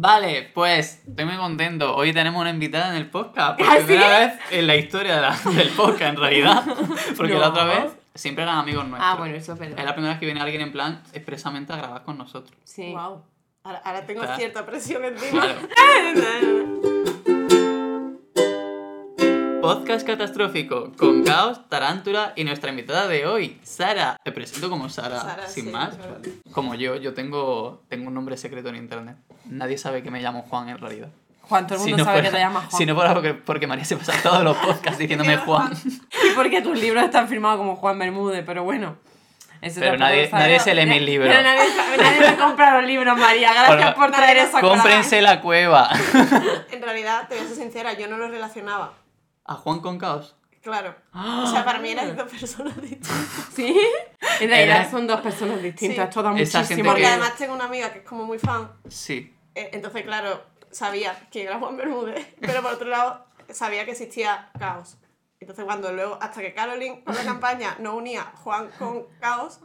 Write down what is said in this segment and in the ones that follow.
Vale, pues estoy muy contento. Hoy tenemos una invitada en el podcast. Por ¿Ah, primera vez en la historia de la- del podcast, en realidad. Porque la No. otra vez siempre eran amigos nuestros. Ah, bueno, eso es verdad. Es la primera vez que viene alguien en plan expresamente a grabar con nosotros. Sí. Wow. Ahora, ahora tengo Está- cierta presión encima. Claro. Podcast catastrófico con caos, tarántula y nuestra invitada de hoy, Sara. Te presento como Sara, Sara, sin sí, más. claro. Como yo, yo tengo, tengo un nombre secreto en internet. Nadie sabe que me llamo Juan en realidad. Juan, todo el Si mundo no sabe fuera- que te llamas Juan. Si no fuera porque, porque María se pasa todos los podcasts diciéndome Juan. Y porque tus libros están firmados como Juan Bermúdez, pero bueno. Eso Pero nadie- nadie se lee mis libros. Pero nadie, nadie me compra los libros, María. Gracias Por- por traer esa cosa. Cómprense la cueva. En realidad, te voy a ser sincera, yo no lo relacionaba. ¿A Juan con caos? Claro. O sea, para mí eran dos personas distintas. ¿Sí? En realidad Era- son dos personas distintas. Sí. Gente muchísimo Porque que- además tengo una amiga que es como muy fan. Sí. eh, Entonces, claro, sabía quién era Juan Bermúdez. Pero por otro lado, sabía que existía Caos. Entonces, cuando luego, hasta que Caroline con la campaña no unía Juan con Caos,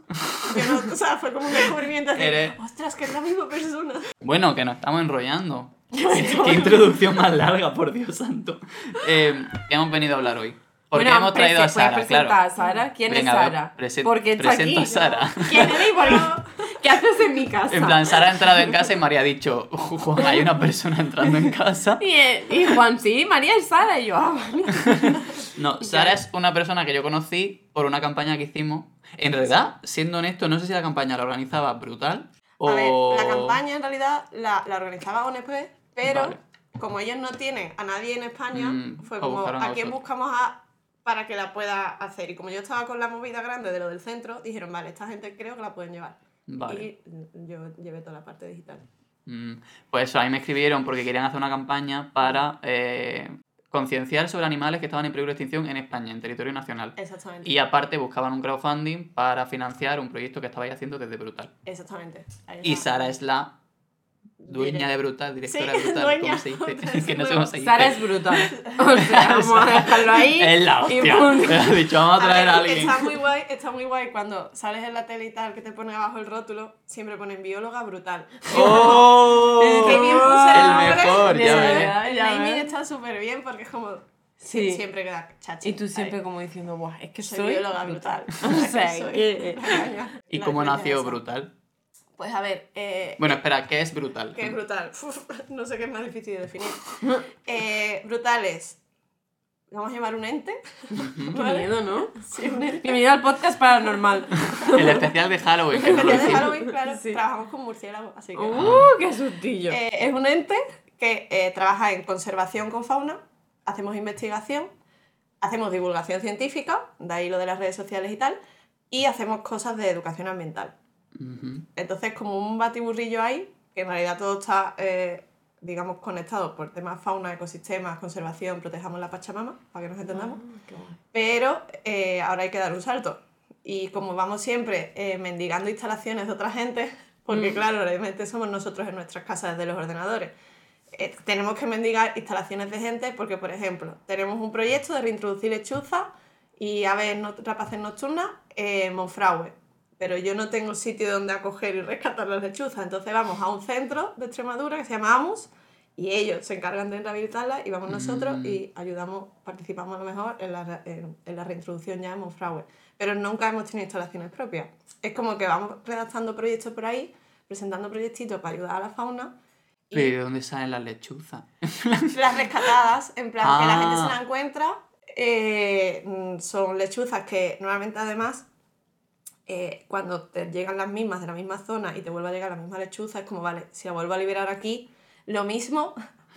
yo no, o sea, fue como un descubrimiento así, Eres- ostras, que es la misma persona. Bueno, que nos estamos enrollando. Qué, introducción más larga, por Dios santo. Eh, ¿Qué hemos venido a hablar hoy? Porque Bueno, hemos traído a Sara, claro. a Sara. ¿Quién Venga, es ver, Sara? presen- Porque está presento aquí. a Sara. ¿Quién eres? ¿Por qué? ¿Qué haces en mi casa? En plan, Sara ha entrado en casa y María ha dicho, Juan, hay una persona entrando en casa. Y, eh, y Juan, sí, María es Sara. Y yo, ah, vale. No, Sara es una persona que yo conocí por una campaña que hicimos. En realidad, siendo honesto, no sé si la campaña la organizaba brutal o... A ver, la campaña en realidad la, la organizaba ONP, pero Vale. como ellos no tienen a nadie en España, Mm, fue como, a ¿a quién buscamos a para que la pueda hacer? Y como yo estaba con la movida grande de lo del centro, dijeron, vale, esta gente creo que la pueden llevar. Vale. Y yo llevé toda la parte digital. Mm, Pues eso, a mí me escribieron porque querían hacer una campaña para eh, concienciar sobre animales que estaban en peligro de extinción en España, en territorio nacional. Exactamente. Y aparte buscaban un crowdfunding para financiar un proyecto que estabais haciendo desde Brutal. Exactamente. Ahí Y. Sara es la dueña de Brutal, directora de Sí, Brutal, dueña. ¿cómo se dice? Que no sé cómo se dice. Sara es brutal. O sea, vamos a dejarlo ahí. Es la hostia. dicho, vamos a A traer ver, a alguien. Está muy guay, está muy guay cuando sales en la tele y tal, que te pone abajo el rótulo, siempre ponen bióloga brutal. ¡Oh! El mejor, ya Ya ves. ves. El naming está súper bien porque es como. Sí. Siempre queda chachi. Y tú siempre Ahí. como diciendo, Buah, es que Soy, soy, bióloga brutal. O sea, Soy que- la caña. ¿Y cómo nació esa. Brutal? Pues a ver, eh, Bueno, espera, ¿qué es Brutal? que es brutal. Uf, no sé qué es más difícil de definir. Eh, brutal es. Vamos a llamar un ente. Qué miedo, ¿no? Sí, un ente. Bienvenido al podcast paranormal. El especial de Halloween. El día de. Halloween, claro, Sí. trabajamos con murciélagos, así que. ¡Uh, qué sustillo! Eh, es un ente que eh, trabaja en conservación con fauna, hacemos investigación, hacemos divulgación científica, de ahí lo de las redes sociales y tal, y hacemos cosas de educación ambiental. Ujú. Entonces, como un batiburrillo ahí, que en realidad todo está, eh, digamos, conectado por temas fauna, ecosistemas, conservación, protejamos la Pachamama, para que nos entendamos. Pero eh, ahora hay que dar un salto. Y como vamos siempre eh, mendigando instalaciones de otra gente, porque claro, realmente somos nosotros en nuestras casas desde los ordenadores, eh, tenemos que mendigar instalaciones de gente porque, por ejemplo, tenemos un proyecto de reintroducir lechuza y aves no- rapaces nocturnas en Monfragüe. Pero yo no tengo sitio donde acoger y rescatar las lechuzas. Entonces vamos a un centro de Extremadura que se llama AMUS y ellos se encargan de rehabilitarlas y vamos nosotros Mm. y ayudamos, participamos a lo mejor en la, en, en la reintroducción ya en Monfragüe. Pero nunca hemos tenido instalaciones propias. Es como que vamos redactando proyectos por ahí, presentando proyectitos para ayudar a la fauna y ¿Pero de dónde salen las lechuzas? las rescatadas, en plan que la gente se Ah. la encuentra, eh, mm, son lechuzas que normalmente además eh, cuando te llegan las mismas de la misma zona y te vuelve a llegar la misma lechuza, es como, vale, si la vuelvo a liberar aquí, lo mismo.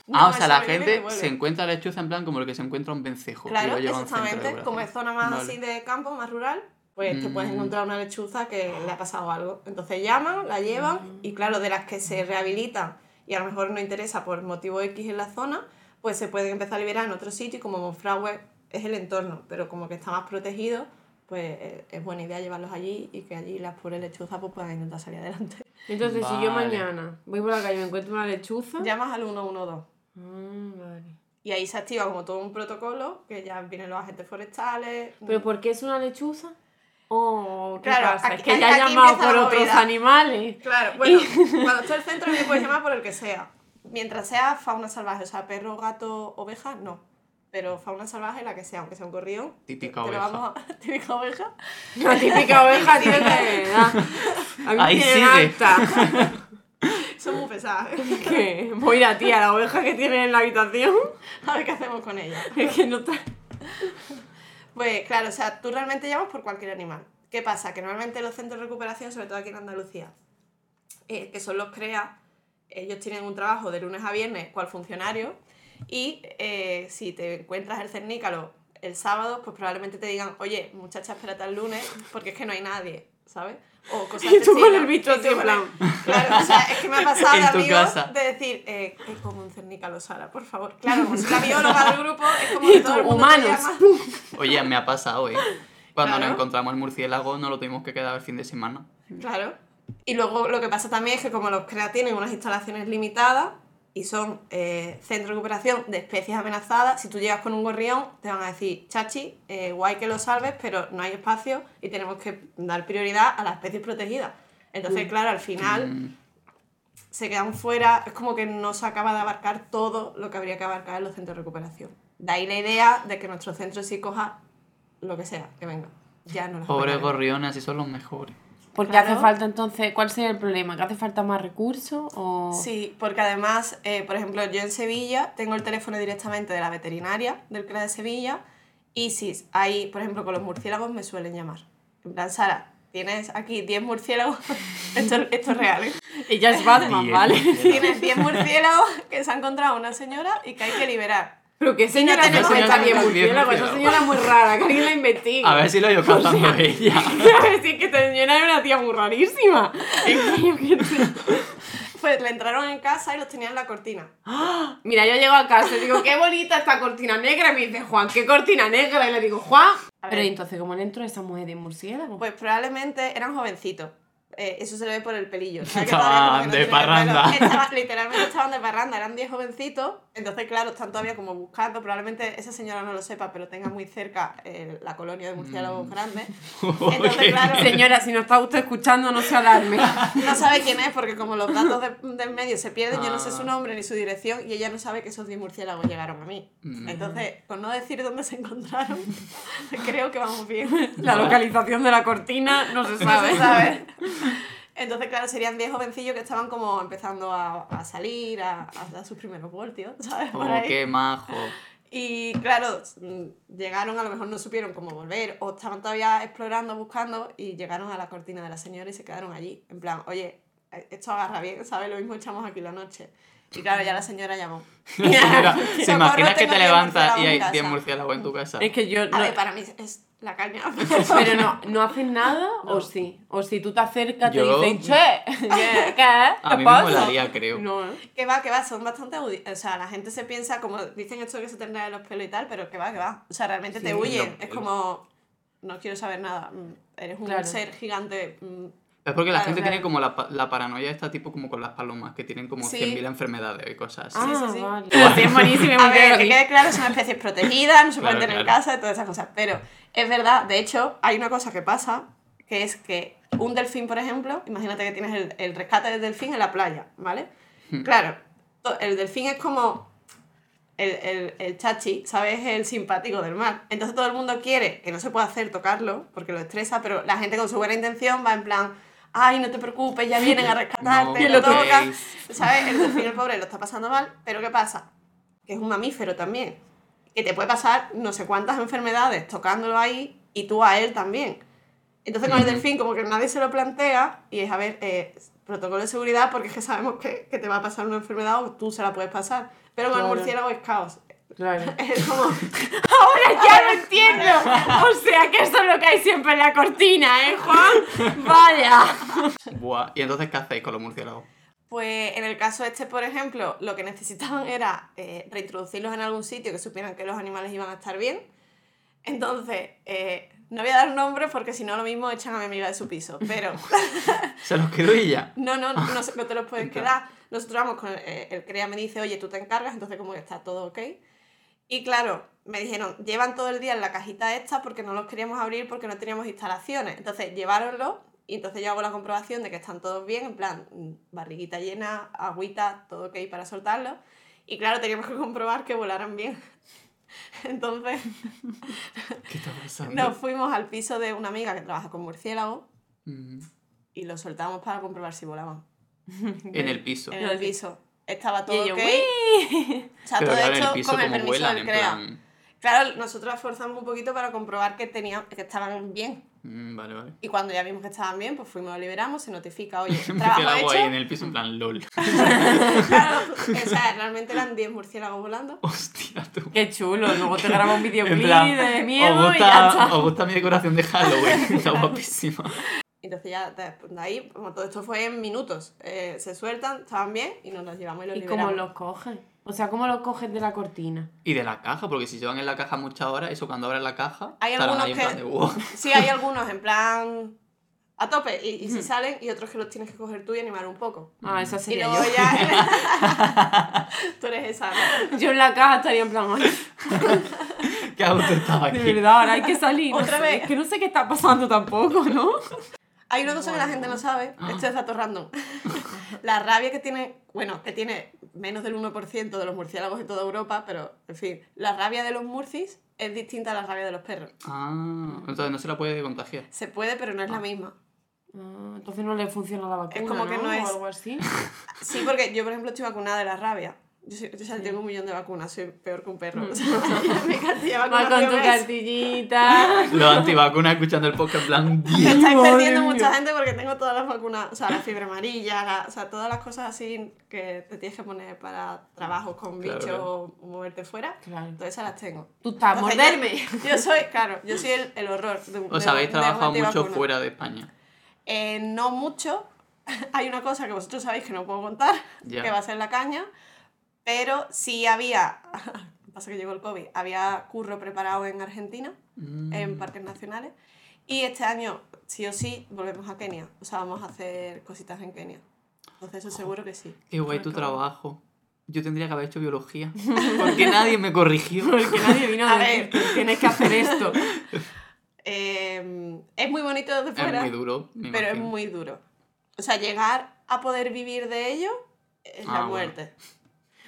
no ah, o sea, la gente se encuentra lechuza en plan como el que se encuentra un vencejo. y Claro, lo exactamente. Como es zona más Vale. así de campo, más rural, pues te puedes Mm. encontrar una lechuza que le ha pasado algo. Entonces llaman, la llevan y claro, de las que se rehabilitan y a lo mejor no interesa por motivo X en la zona, pues se pueden empezar a liberar en otro sitio y como Monfragüe es el entorno, pero como que está más protegido, pues eh, es buena idea llevarlos allí y que allí las pobres lechuzas pues, puedan intentar salir adelante. Entonces, si yo mañana voy por la calle y me encuentro una lechuza... Llamas al 112. Mm, vale. Y ahí se activa como todo un protocolo, que ya vienen los agentes forestales. ¿Pero por qué es una lechuza? Oh, ¿qué Claro, pasa? aquí- es que ya ha llamado por otros animales. Claro, bueno, cuando está el centro me puedes llamar por el que sea. mientras sea fauna salvaje, o sea, perro, gato, oveja, no. Pero fauna salvaje, la que sea, aunque sea un gorrión. Típica te oveja. vamos a- Típica oveja. La típica oveja tiene que da. A mí Ahí sigue. encanta. Son muy pesadas. Que voy a tía, la oveja que tiene en la habitación. A ver qué hacemos con ella. Es que no está. Pues claro, o sea, tú realmente llamas por cualquier animal. ¿Qué pasa? Que normalmente los centros de recuperación, sobre todo aquí en Andalucía, eh, que son los CREA, ellos tienen un trabajo de lunes a viernes cual funcionario y eh, si te encuentras el cernícalo el sábado, pues probablemente te digan, oye, muchacha, espérate al lunes porque es que no hay nadie, ¿sabes? O cosas Y tú con el en plan. Claro, o sea, es que me ha pasado de amigos de decir, eh, eh, como un cernícalo, Sara, por favor. Claro, como soy la bióloga del grupo, es como que todo el mundo humanos. te llama. Oye, me ha pasado, ¿eh? Cuando Claro. nos encontramos el murciélago, no lo tuvimos que quedar el fin de semana. Claro. Y luego lo que pasa también es que como los CREA tienen unas instalaciones limitadas y son eh, centros de recuperación de especies amenazadas, si tú llegas con un gorrión te van a decir, chachi, eh, guay que lo salves, pero no hay espacio y tenemos que dar prioridad a las especies protegidas. Entonces, claro, al final Mm, se quedan fuera, es como que no se acaba de abarcar todo lo que habría que abarcar en los centros de recuperación. De ahí la idea de que nuestro centro sí coja lo que sea, que venga. Ya no Pobres gorriones, así son los mejores. Porque Claro. hace falta entonces, ¿cuál sería el problema? ¿Que hace falta más recursos o...? Sí, porque además, eh, por ejemplo, yo en Sevilla tengo el teléfono directamente de la veterinaria del CREA de Sevilla y si hay, por ejemplo, con los murciélagos me suelen llamar. En plan, Sara, tienes aquí 10 murciélagos, esto, esto es real, ¿eh? Ella es Batman. ¿vale? Tienes 10 murciélagos que se ha encontrado una señora y que hay que liberar. Pero que señora no tenemos bien murciélago, esa murciélago. señora es muy rara, que alguien la investigue. A ver si lo he ido cazando ella. A ver si es que esta señora es una tía muy rarísima. Yo qué. Pues le entraron en casa y los tenían en la cortina. Mira, yo llego a casa y digo, qué bonita esta cortina negra. Y me dice, Juan, ¿qué cortina negra? Y le digo, Juan. Pero entonces, ¿cómo le entró esa mujer de murciélago? Pues probablemente eran jovencitos. Eh, eso se le ve por el pelillo. Estaban no de parranda. Estaban- literalmente estaban de parranda, eran 10 jovencitos. Entonces, claro, están todavía como buscando. Probablemente esa señora no lo sepa, pero tenga muy cerca eh, la colonia de murciélagos Mm. grandes. Entonces, claro, Señora, si no está usted escuchando, no se alarme. no sabe quién es porque como los datos de- del medio se pierden, yo no sé Ah. su nombre ni su dirección y ella no sabe que esos 10 murciélagos llegaron a mí. Mm. Entonces, con no decir dónde se encontraron, creo que vamos bien. La localización de la cortina no se No sabe. se sabe. Entonces, claro, serían 10 jovencillos que estaban como empezando a, a salir, a, a dar sus primeros voltios, ¿sabes? Oh, qué majo. Y claro, llegaron, a lo mejor no supieron cómo volver, o estaban todavía explorando, buscando, y llegaron a la cortina de la señora y se quedaron allí. En plan, oye, eh, esto agarra bien, ¿sabes? Lo mismo echamos aquí la noche. Y claro, ya la señora llamó. Señora, ¿Se Socorro, imagina que te 10 levantas y hay casa. 10 murciélagos en tu casa? Es que yo. A no- ver, para mí es la caña. Pero no, ¿no hacen nada o sí? O si tú te acercas, te Yo- dicen, che, ¿qué? ¿Qué? A ¿Qué mí me pasa? molaría, creo. No, ¿eh? Que va, que va, son bastante audi- O sea, la gente se piensa, como dicen esto que se tendrá en los pelos y tal, pero que va, que va. O sea, realmente Sí, te huyen. Es como, no quiero saber nada. mm, Eres un Claro. ser gigante. Es porque la Claro, gente claro. tiene como la, la paranoia esta tipo como con las palomas, que tienen como Sí. 100.000 enfermedades y cosas así. Ah, sí, sí. vale. Sí, es buenísimo. A ver, que quede claro, son especies protegidas, no se pueden tener en casa y todas esas cosas. Pero es verdad, de hecho, hay una cosa que pasa, que es que un delfín, por ejemplo, imagínate que tienes el, el rescate del delfín en la playa, ¿vale? Hmm. Claro, el delfín es como el, el, el chachi, ¿sabes? El simpático del mar. Entonces todo el mundo quiere, que no se puede hacer tocarlo, porque lo estresa, pero la gente con su buena intención va en plan, ay, no te preocupes, ya vienen a rescatarte, No lo toquéis. tocan. ¿Sabes? El delfín, el pobre, lo está pasando mal, pero ¿qué pasa? Que es un mamífero también. Que te puede pasar no sé cuántas enfermedades tocándolo ahí y tú a él también. Entonces con el delfín como que nadie se lo plantea y es, a ver, eh, protocolo de seguridad porque es que sabemos que, que te va a pasar una enfermedad o tú se la puedes pasar. Pero con Claro. el murciélago es caos. Claro. Es como... Ahora ya lo entiendo. O sea, que eso es lo que hay siempre en la cortina, ¿eh, Juan? Vaya. Buah. ¿Y entonces qué hacéis con los murciélagos? Pues en el caso este, por ejemplo, lo que necesitaban era eh, reintroducirlos en algún sitio que supieran que los animales iban a estar bien. Entonces, eh, no voy a dar nombres porque si no lo mismo echan a mi amiga de su piso, pero Se los quedo y ya. no, no, no, no te los puedes quedar. Nosotros vamos con eh, el CREA me dice, oye, tú te encargas, entonces como que está todo ok. Y claro, me dijeron, llevan todo el día en la cajita esta porque no los queríamos abrir porque no teníamos instalaciones. Entonces, llevároslo Y entonces yo hago la comprobación de que están todos bien, en plan, mm, barriguita llena, agüita, todo ok para soltarlo. Y claro, teníamos que comprobar que volaran bien. Entonces ¿Qué está pasando? nos fuimos al piso de una amiga que trabaja con murciélagos Mm, y los soltamos para comprobar si volaban. En el piso. En el piso. Estaba todo Y yo, ok. "Uy". O sea, Pero todo hecho el con el permiso vuelan, del CREA. plan... Claro, nosotros esforzamos un poquito para comprobar que, tenían, que estaban bien. mm, vale, vale. Y cuando ya vimos que estaban bien, pues fuimos, lo liberamos, se notifica, oye, trabajo ahí hecho. en el piso en plan LOL. Claro, o sea, realmente eran 10 murciélagos volando. Hostia, tú. Qué chulo. Luego te graba un En videoclip plan, de miedo ¿os y ya gusta, está. ¿os gusta mi decoración de Halloween? Está guapísima. Entonces ya de, de ahí, como todo esto fue en minutos. Eh, se sueltan, estaban bien y nos los llevamos y los ¿Y liberamos. cómo los coges? O sea, ¿cómo los coges de la cortina? Y de la caja, porque si llevan en la caja muchas horas, eso cuando abres la caja, Hay algunos ahí en que- plan de wow. Sí, hay algunos en plan a tope y, y si Ujú. salen y otros que los tienes que coger tú y animar un poco. Ah, esa Y sería luego yo. ya... tú eres esa, ¿no? Yo en la caja estaría en plan, "Ay, ¿Qué hago tú estaba de aquí? verdad, ahora hay que salir. no Otra sé, vez. Es que no sé qué está pasando tampoco, ¿no? Hay una cosa que la gente no sabe, esto es dato random. La rabia que tiene, bueno, que tiene menos del 1% de los murciélagos en toda Europa, pero en fin, la rabia de los murcis es distinta a la rabia de los perros. Ah, entonces no se la puede contagiar. Se puede, pero no es la misma. Ah, entonces no le funciona la vacuna, como que no O es- algo así. Sí, porque yo, por ejemplo, estoy vacunada de la rabia. Yo, soy- yo, o sea, tengo un millón de vacunas, soy peor que un perro. O sea, mi cartilla Vas con tu cartillita. Los antivacunas escuchando el podcast en plan, Me estáis perdiendo mía. mucha gente porque tengo todas las vacunas, o sea, la fiebre amarilla, la- o sea, todas las cosas así que te tienes que poner para trabajos con Claro, bichos o moverte fuera. Claro. Todas esas las tengo. Tú estás, Entonces, morderme. Yo, yo soy, claro, yo soy el, el horror de un Os de- habéis de trabajado mucho fuera de España. Eh, no mucho. Hay una cosa que vosotros sabéis que no puedo contar, Ya. que va a ser la caña, pero sí había, pasa que llegó el COVID, había curro preparado en Argentina, Mm. en parques nacionales, y este año sí o sí volvemos a Kenia, o sea, vamos a hacer cositas en Kenia. Entonces eso seguro que sí. Qué guay tu trabajo. Yo tendría que haber hecho biología. Porque nadie me corrigió. Porque nadie vino a, A decir, ver. tienes que hacer esto. Eh, es muy bonito desde Es fuera, muy duro, me pero es imagino. muy duro. O sea, llegar a poder vivir de ello es Ah, la bueno.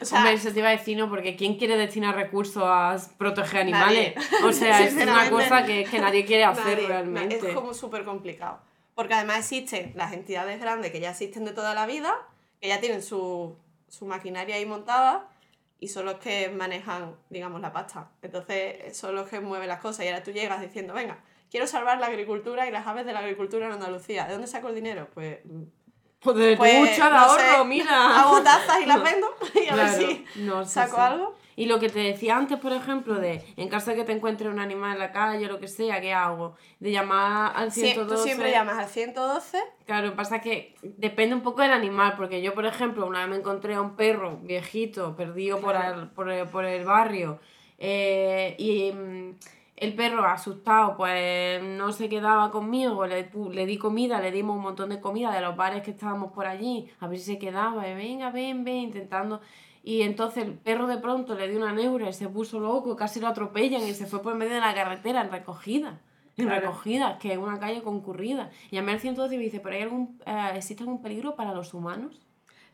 O sea, Hombre, eso te iba a decir, ¿no? Porque ¿quién quiere destinar recursos a proteger animales? Nadie. O sea, es una cosa que, que nadie quiere hacer Nadie, realmente. Es como súper complicado. Porque además existen las entidades grandes que ya existen de toda la vida, que ya tienen su, su maquinaria ahí montada y son los que manejan, digamos, la pasta. Entonces son los que mueven las cosas y ahora tú llegas diciendo, venga, quiero salvar la agricultura y las aves de la agricultura en Andalucía. ¿De dónde saco el dinero? Pues Pues, de no ahorro, sé, mira. hago tazas y las vendo y a ver si no, saco sí. algo. Y lo que te decía antes, por ejemplo, de en caso de que te encuentre un animal en la calle o lo que sea, ¿qué hago? De llamar al Sie- 112. tú siempre llamas al 112 Claro, pasa que depende un poco del animal, porque yo, por ejemplo, una vez me encontré a un perro viejito perdido por, el, por, el, por el barrio eh, y mm, el perro asustado pues no se quedaba conmigo, le, le di comida, le dimos un montón de comida de los bares que estábamos por allí, a ver si se quedaba, y venga, ven, ven, intentando... Y entonces el perro de pronto le dio una neura y se puso loco, casi lo atropellan y se fue por medio de la carretera en recogida. En Claro. recogida, que es una calle concurrida. Llamé al 112 y me dice, ¿pero hay algún, eh, existe algún peligro para los humanos?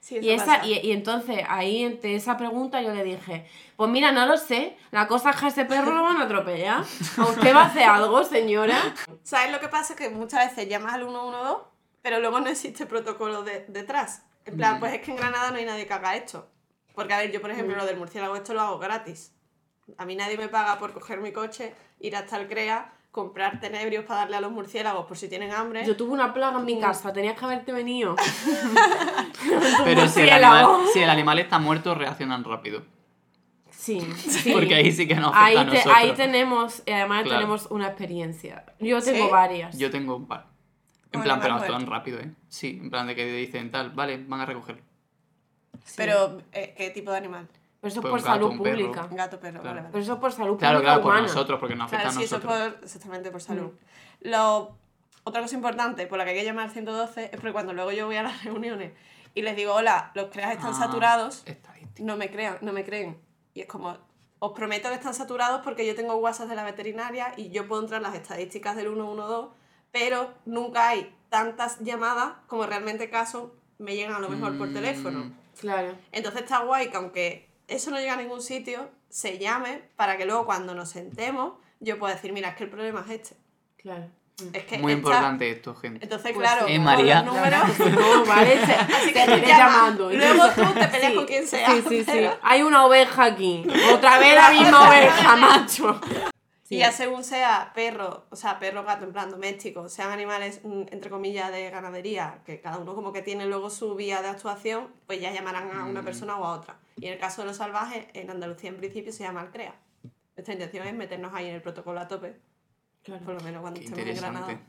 Sí, Y, esa, y, y entonces ahí ante esa pregunta yo le dije, pues mira, no lo sé, la cosa es que a ese perro lo van a atropellar. ¿A usted va a hacer algo, señora? ¿Sabes lo que pasa? Que muchas veces llamas al 112, pero luego no existe protocolo de- detrás. En plan, Mm. pues es que en Granada no hay nadie que haga esto. Porque, a ver, yo, por ejemplo, Mm. lo del murciélago, esto lo hago gratis. A mí nadie me paga por coger mi coche, ir hasta el CREA, comprar tenebrios para darle a los murciélagos por si tienen hambre. Yo tuve una plaga en mi casa, tenías que haberte venido. Pero si el, animal, si el animal está muerto, reaccionan rápido. Sí, sí. Porque ahí sí que nos afecta ahí, a te- nosotros. ahí tenemos, y además Claro. tenemos una experiencia. Yo tengo ¿Sí? varias. Yo tengo un par. En Bueno, plan, pero muerto. rápido, ¿eh? Sí, en plan de que dicen tal, vale, van a recogerlo. Sí. Pero, eh, ¿qué tipo de animal? Pero eso es Pues por salud pública. Gato, perro, Claro. vale, vale. Pero eso es por salud Claro, pública claro, por humana. nosotros, porque nos afecta Claro, a sí, eso es nosotros. por, exactamente por salud. Mm. Lo, otra cosa importante por la que hay que llamar al 112 es porque cuando luego yo voy a las reuniones y les digo, hola, los CREAS están Ah, saturados, no me crean, no me creen. Y es como, os prometo que están saturados porque yo tengo WhatsApp de la veterinaria y yo puedo entrar en las estadísticas del 112, pero nunca hay tantas llamadas como realmente casos me llegan a lo mejor por Mm. teléfono. Claro. Entonces está guay que aunque eso no llega a ningún sitio, se llame para que luego cuando nos sentemos yo pueda decir, mira, es que el problema es este. Claro. Es que Muy esta- importante esto, gente. Entonces, Pues claro. Eh, María. los números, No, vale, así que te te llaman. llamando. Luego tú te peleas Sí, con quien sea. Sí, sí, sí. Hay una oveja aquí. Otra vez la misma oveja, macho. Y ya según sea perro, o sea, perro, gato, en plan doméstico, sean animales, mm, entre comillas, de ganadería, que cada uno como que tiene luego su vía de actuación, pues ya llamarán a una Mm. persona o a otra. Y en el caso de los salvajes, en Andalucía en principio se llama el CREA. Nuestra intención es meternos ahí en el protocolo a tope, por lo menos cuando Qué estemos en Granada.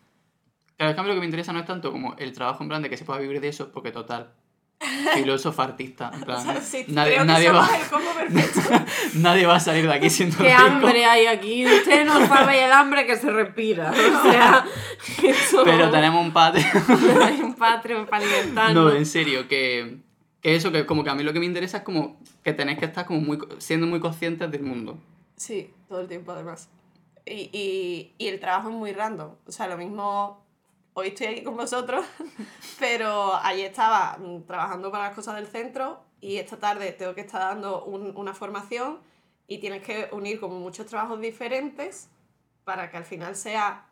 Claro, es que a mí lo que me interesa no es tanto como el trabajo en plan de que se pueda vivir de eso, porque total, filósofo artista, en plan, O sea, sí, nadie, creo que nadie somos va, el combo perfecto. nadie va a salir de aquí siendo Qué rico. hambre hay aquí. Usted no sabe el hambre que se respira. O sea, eso... Pero tenemos un Patreon. Hay un Patreon para alimentarnos. No, en serio, que, que eso, que como que a mí lo que me interesa es como que tenéis que estar como muy, siendo muy conscientes del mundo. Sí, todo el tiempo además. Y, y, y el trabajo es muy random. O sea, lo mismo, hoy estoy aquí con vosotros, pero ayer estaba mm, trabajando para las cosas del centro y esta tarde tengo que estar dando un- una formación y tienes que unir como muchos trabajos diferentes para que al final sea...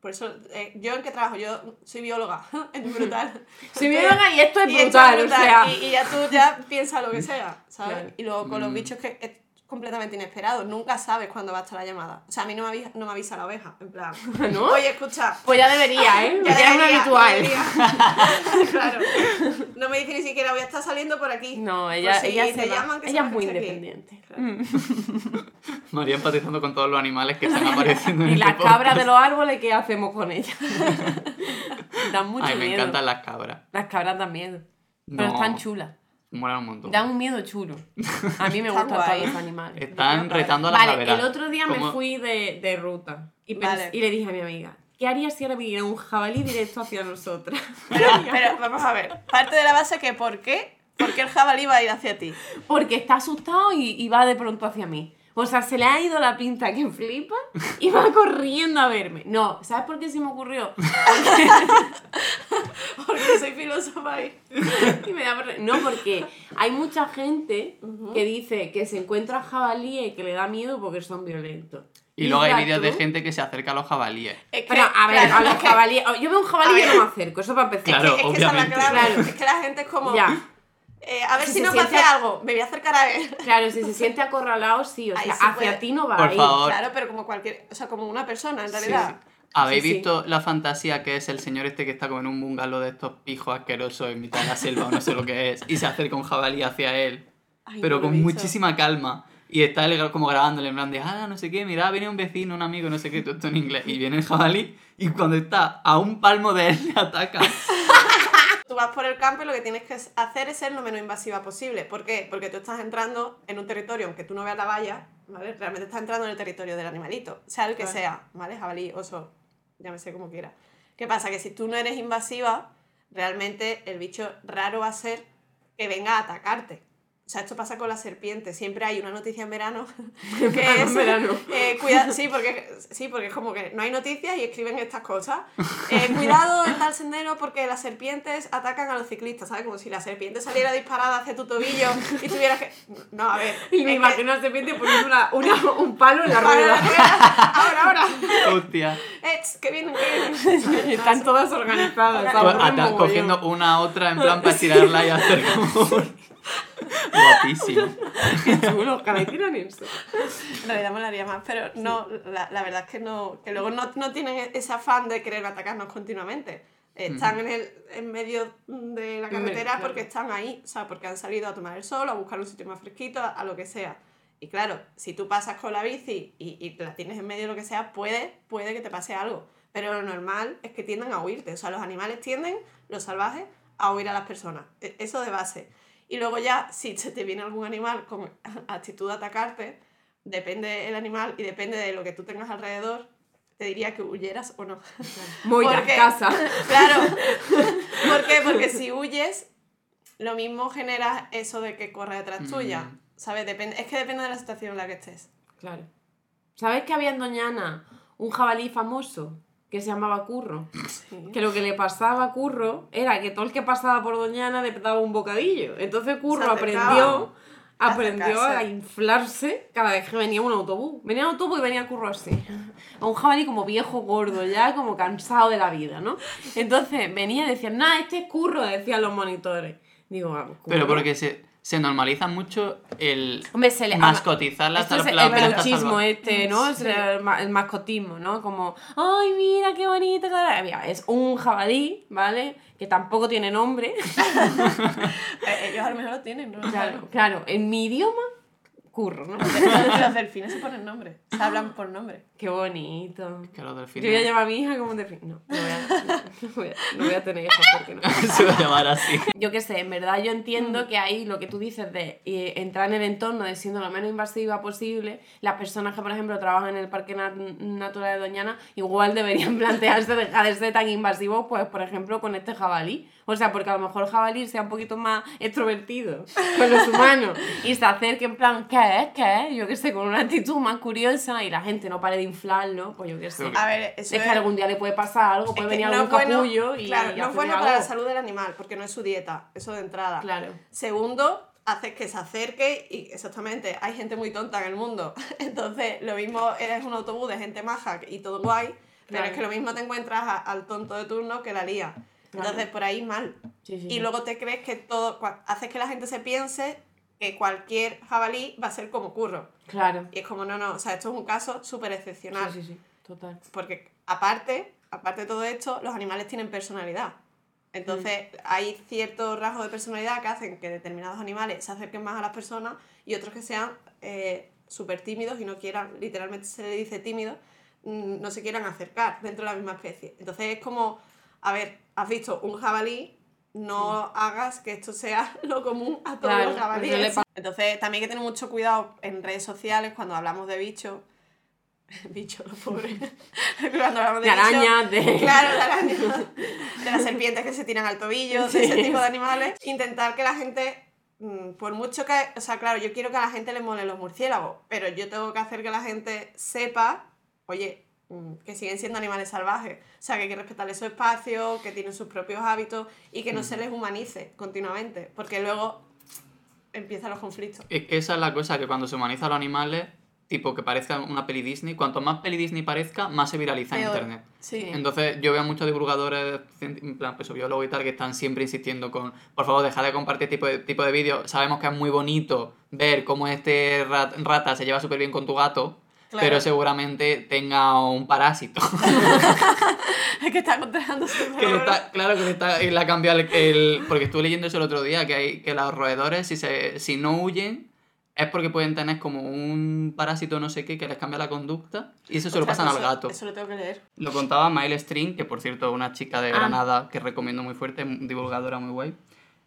Por eso, eh, yo en qué trabajo, yo soy bióloga, es brutal. Soy bióloga y esto es Y esto es brutal, o brutal, sea... y, y ya tú ya piensas lo que sea, ¿sabes? Claro. Y luego con los Mm. bichos que es completamente inesperado, nunca sabes cuándo va a estar la llamada. O sea, a mí no me avisa, no me avisa la oveja, en plan, ¿No? oye, escucha, Pues ya debería, ¿eh? ya Ya, es un habitual. debería. claro. No me dice ni siquiera voy a estar saliendo por aquí. No, ella, si ella, se llaman, que ella es muy que estoy aquí. independiente. María empatizando con todos los animales que están apareciendo en Y este las cabras de los árboles, ¿qué hacemos con ellas? Dan mucho Ay, me miedo. encantan las cabras. Las cabras dan miedo. Pero No, están chulas. Molan un montón. Dan un miedo chulo. A mí me gustan todos los animales. Están retando a la Vale, el otro día me fui de, de ruta y, pens- Vale. y le dije a mi amiga, ¿qué harías si ahora viniera un jabalí directo hacia nosotras? Pero, pero vamos a ver, parte de la base que ¿por qué? ¿Por qué el jabalí va a ir hacia ti? Porque está asustado y, y va de pronto hacia mí. O sea, se le ha ido la pinta que flipa y va corriendo a verme. No, ¿sabes por qué se me ocurrió? Porque soy filósofa y... Y me da por- No, porque hay mucha gente que dice que se encuentra jabalíes y que le da miedo porque son violentos. Y luego hay vídeos de gente que se acerca a los jabalíes. Es que, Pero, a ver, claro, a los es que- jabalíes. Yo veo un jabalí y yo no me acerco, eso para empezar. Claro, es que esa es la clave. Claro. Es que la gente es como... Ya. Eh, a ver Si si, nos va a algo, me voy a acercar a él. Claro, si se siente acorralado, sí. O Ahí sea, sí hacia puede. ti no va Por a ir. favor. Claro, pero como cualquier... O sea, como una persona, en Sí, realidad. ¿Habéis Sí, sí. visto la fantasía que es el señor este que está como en un bungalow de estos pijos asquerosos en mitad de la selva o no sé lo que es y se acerca un jabalí hacia él, Ay, pero no con muchísima calma? Y está él como grabándole en plan de, ah, no sé qué, mira, viene un vecino, un amigo, no sé qué, todo esto en inglés. Y viene el jabalí y cuando está a un palmo de él le ataca. Vas por el campo y lo que tienes que hacer es ser lo menos invasiva posible. ¿Por qué? Porque tú estás entrando en un territorio, aunque tú no veas la valla, ¿vale? Realmente estás entrando en el territorio del animalito, sea el que Claro. sea, ¿vale? Jabalí, oso, llámese como quiera. ¿Qué pasa? Que si tú no eres invasiva, realmente el bicho raro va a ser que venga a atacarte. O sea, esto pasa con las serpientes. Siempre hay una noticia en verano que En es... verano. eh, cuida- sí, porque, sí, porque es como que no hay noticias y escriben estas cosas. Eh, cuidado en tal sendero porque las serpientes atacan a los ciclistas, ¿sabes? Como si la serpiente saliera disparada hacia tu tobillo y tuvieras que... No, a ver. Y me es imagino a serpiente poniendo una, una- un palo en la rueda. ahora, ahora. Hostia. Tss, que vienen, que vienen. Están todas organizadas. Ahora- cogiendo una a otra en plan para tirarla y hacer como... Guapísimo. Qué chulo, ojalá hicieran eso. En realidad molaría más, pero no, la, la verdad es que no, que luego no, no tienen ese afán de querer atacarnos continuamente. Están en, el, en medio de la carretera claro. porque están ahí, o sea, porque han salido a tomar el sol, a buscar un sitio más fresquito, a, a lo que sea. Y claro, si tú pasas con la bici y, y la tienes en medio de lo que sea, puede, puede que te pase algo. Pero lo normal es que tiendan a huirte. O sea, los animales tienden, los salvajes, a huir a las personas. E- Eso de base. Y luego ya, si se te viene algún animal con actitud de atacarte, depende el animal y depende de lo que tú tengas alrededor, te diría que huyeras o no. Voy a casa. Claro. ¿Por qué? Porque si huyes, lo mismo genera eso de que corra detrás tuya. Mm. ¿Sabes? Depende, es que depende de la situación en la que estés. Claro. ¿Sabes que había en Doñana un jabalí famoso? Que se llamaba Curro. Sí. Que lo que le pasaba a Curro era que todo el que pasaba por Doñana le daba un bocadillo. Entonces Curro aprendió, aprendió a inflarse cada vez que venía un autobús. Venía un autobús y venía Curro así. A un jabalí como viejo, gordo, ya como cansado de la vida, ¿no? Entonces venía y decían, nah, este es Curro, decían los monitores. Digo, ah, Curro. Pero porque se, se normaliza mucho el Hombre, se le mascotizar las Esto es el las bestias peluchismo este, ¿no? Es Sí. el, ma- el mascotismo, ¿no? Como, ay, mira qué bonito. que-". Mira, Es un jabalí, ¿vale? Que tampoco tiene nombre. Eh, Ellos a lo mejor lo tienen, ¿no? Claro, claro. En mi idioma, curro, ¿no? Los delfines se ponen nombre. Se hablan por nombre. Qué bonito. Que los Yo delfines voy a llamar a mi hija como un delfín. No, no voy a, no voy a, no voy a tener hijos porque no. se va a llamar así. Yo qué sé, en verdad yo entiendo que ahí lo que tú dices de eh, entrar en el entorno de siendo lo menos invasiva posible, las personas que, por ejemplo, trabajan en el Parque Nat- Natural de Doñana, igual deberían plantearse dejar de ser tan invasivos, pues, por ejemplo, con este jabalí. O sea, porque a lo mejor el jabalí sea un poquito más extrovertido con los humanos y se acerque en plan, ¿qué es? ¿Qué es? Yo qué sé, con una actitud más curiosa y la gente no pare de inflarlo, pues yo qué sé. A ver, eso Es que algún día le puede pasar algo, puede venir no algún bueno- capullo y, claro, y no es bueno para la salud del animal, porque no es su dieta, eso de entrada. Claro. Segundo, haces que se acerque y exactamente, hay gente muy tonta en el mundo. Entonces, lo mismo eres un autobús de gente maja y todo guay, pero Claro. es que lo mismo te encuentras a- al tonto de turno que la lía. Claro. Entonces, por ahí mal. Sí, sí, Y sí. luego te crees que todo, haces que la gente se piense que cualquier jabalí va a ser como curro. Claro. Y es como, no, no, o sea, esto es un caso súper excepcional. Sí, sí, sí, total. Porque aparte, aparte de todo esto, los animales tienen personalidad. Entonces, Mm. hay ciertos rasgos de personalidad que hacen que determinados animales se acerquen más a las personas y otros que sean eh, súper tímidos y no quieran, literalmente se le dice tímido, mm, no se quieran acercar dentro de la misma especie. Entonces, es como, a ver, has visto un jabalí, no hagas que esto sea lo común a todos Claro, los jabalíes. Entonces, también hay que tener mucho cuidado en redes sociales cuando hablamos de bichos. bichos, los pobres. cuando hablamos de De arañas, de... Claro, de arañas. De las serpientes que se tiran al tobillo, de ese tipo de animales. Intentar que la gente, mm, por mucho que. O sea, claro, yo quiero que a la gente le mole los murciélagos, pero yo tengo que hacer que la gente sepa, oye, que siguen siendo animales salvajes. O sea, que hay que respetarles su espacio, que tienen sus propios hábitos y que no se les humanice continuamente, porque luego empiezan los conflictos. Es que esa es la cosa, que cuando se humanizan los animales, tipo que parezca una peli Disney, cuanto más peli Disney parezca, más se viraliza en internet. Sí. Entonces yo veo a muchos divulgadores, en plan, pues, biólogos y tal, que están siempre insistiendo con, por favor, dejad de compartir este tipo de, tipo de vídeos. Sabemos que es muy bonito ver cómo este rat- rata se lleva súper bien con tu gato, Claro. pero seguramente tenga un parásito. Es que está controlándose el que está, claro que le, está, y le ha cambiado el, el- Porque estuve leyendo eso el otro día, que, hay, que los roedores, si, se, si no huyen, es porque pueden tener como un parásito no sé qué que les cambia la conducta y eso se lo pasan al eso- gato. Eso lo tengo que leer. Lo contaba Maile String, que por cierto una chica de Ah. Granada que recomiendo muy fuerte, divulgadora muy guay.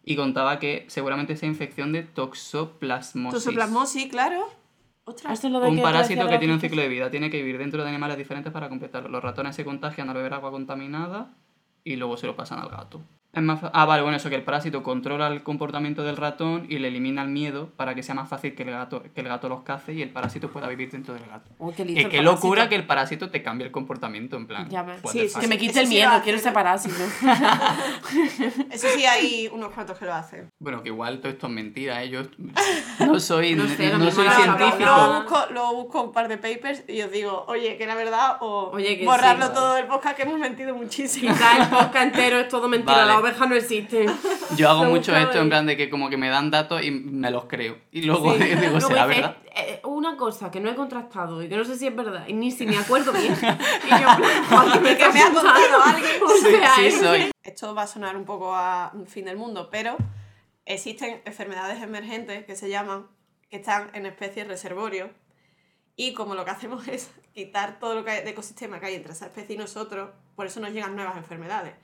Y contaba que seguramente sea infección de toxoplasmosis. Toxoplasmosis, claro. Ostras. Esto es lo de Un que parásito que tiene un ciclo de vida. Tiene que vivir dentro de animales diferentes para completarlo. Los ratones se contagian al beber agua contaminada y luego se lo pasan al gato. Es más ah, vale, bueno, eso que el parásito controla el comportamiento del ratón y le elimina el miedo para que sea más fácil que el gato, que el gato los cace y el parásito pueda vivir dentro del gato. Qué listo Que qué locura que el parásito te cambie el comportamiento, en plan. Ya Sí. Que me Eso quite el miedo, quiero ese parásito. Eso sí hay unos cuantos que lo hacen. Bueno, que igual todo esto es mentira, ¿eh? Yo no soy, No no sé, lo mismo soy lo científico. Luego busco, luego busco un par de papers y os digo, oye, que era verdad o Oye, que borrarlo sí. todo del podcast que hemos mentido muchísimo. El podcast entero es todo mentira, Vale. Oveja no existe. Yo hago Me mucho esto en plan de que como que me dan datos y me los creo. Y luego Sí. digo, Luego ¿será dice, verdad? eh, una cosa que no he contrastado y que no sé si es verdad y ni si me acuerdo bien. y yo, en plan, "Joder, me que me ha contado contando?". alguien. O Sí, sea, sí es- soy. Esto va a sonar un poco a fin del mundo, pero existen enfermedades emergentes que se llaman, que están en especies reservorios. Y como lo que hacemos es quitar todo lo que hay de ecosistema que hay entre esa especie y nosotros, por eso nos llegan nuevas enfermedades.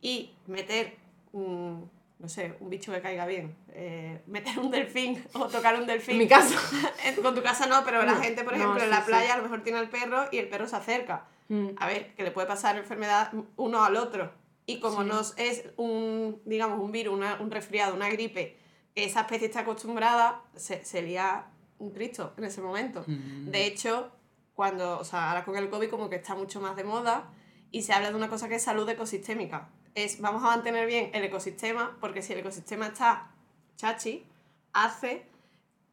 Y meter, mm, no sé, un bicho que caiga bien, eh, meter un delfín o tocar un delfín. En mi caso. En- Con tu casa no, pero la No, gente, por no, ejemplo, en sí, la sí. playa a lo mejor tiene al perro y el perro se acerca. Mm. A ver, que le puede pasar enfermedad uno al otro. Y como Sí. no es un, digamos, un virus, una- un resfriado, una gripe, que esa especie está acostumbrada, se, se lía un Cristo en ese momento. Mm. De hecho, cuando, o sea, ahora con el COVID como que está mucho más de moda y se habla de una cosa que es salud ecosistémica. Es vamos a mantener bien el ecosistema porque si el ecosistema está chachi, hace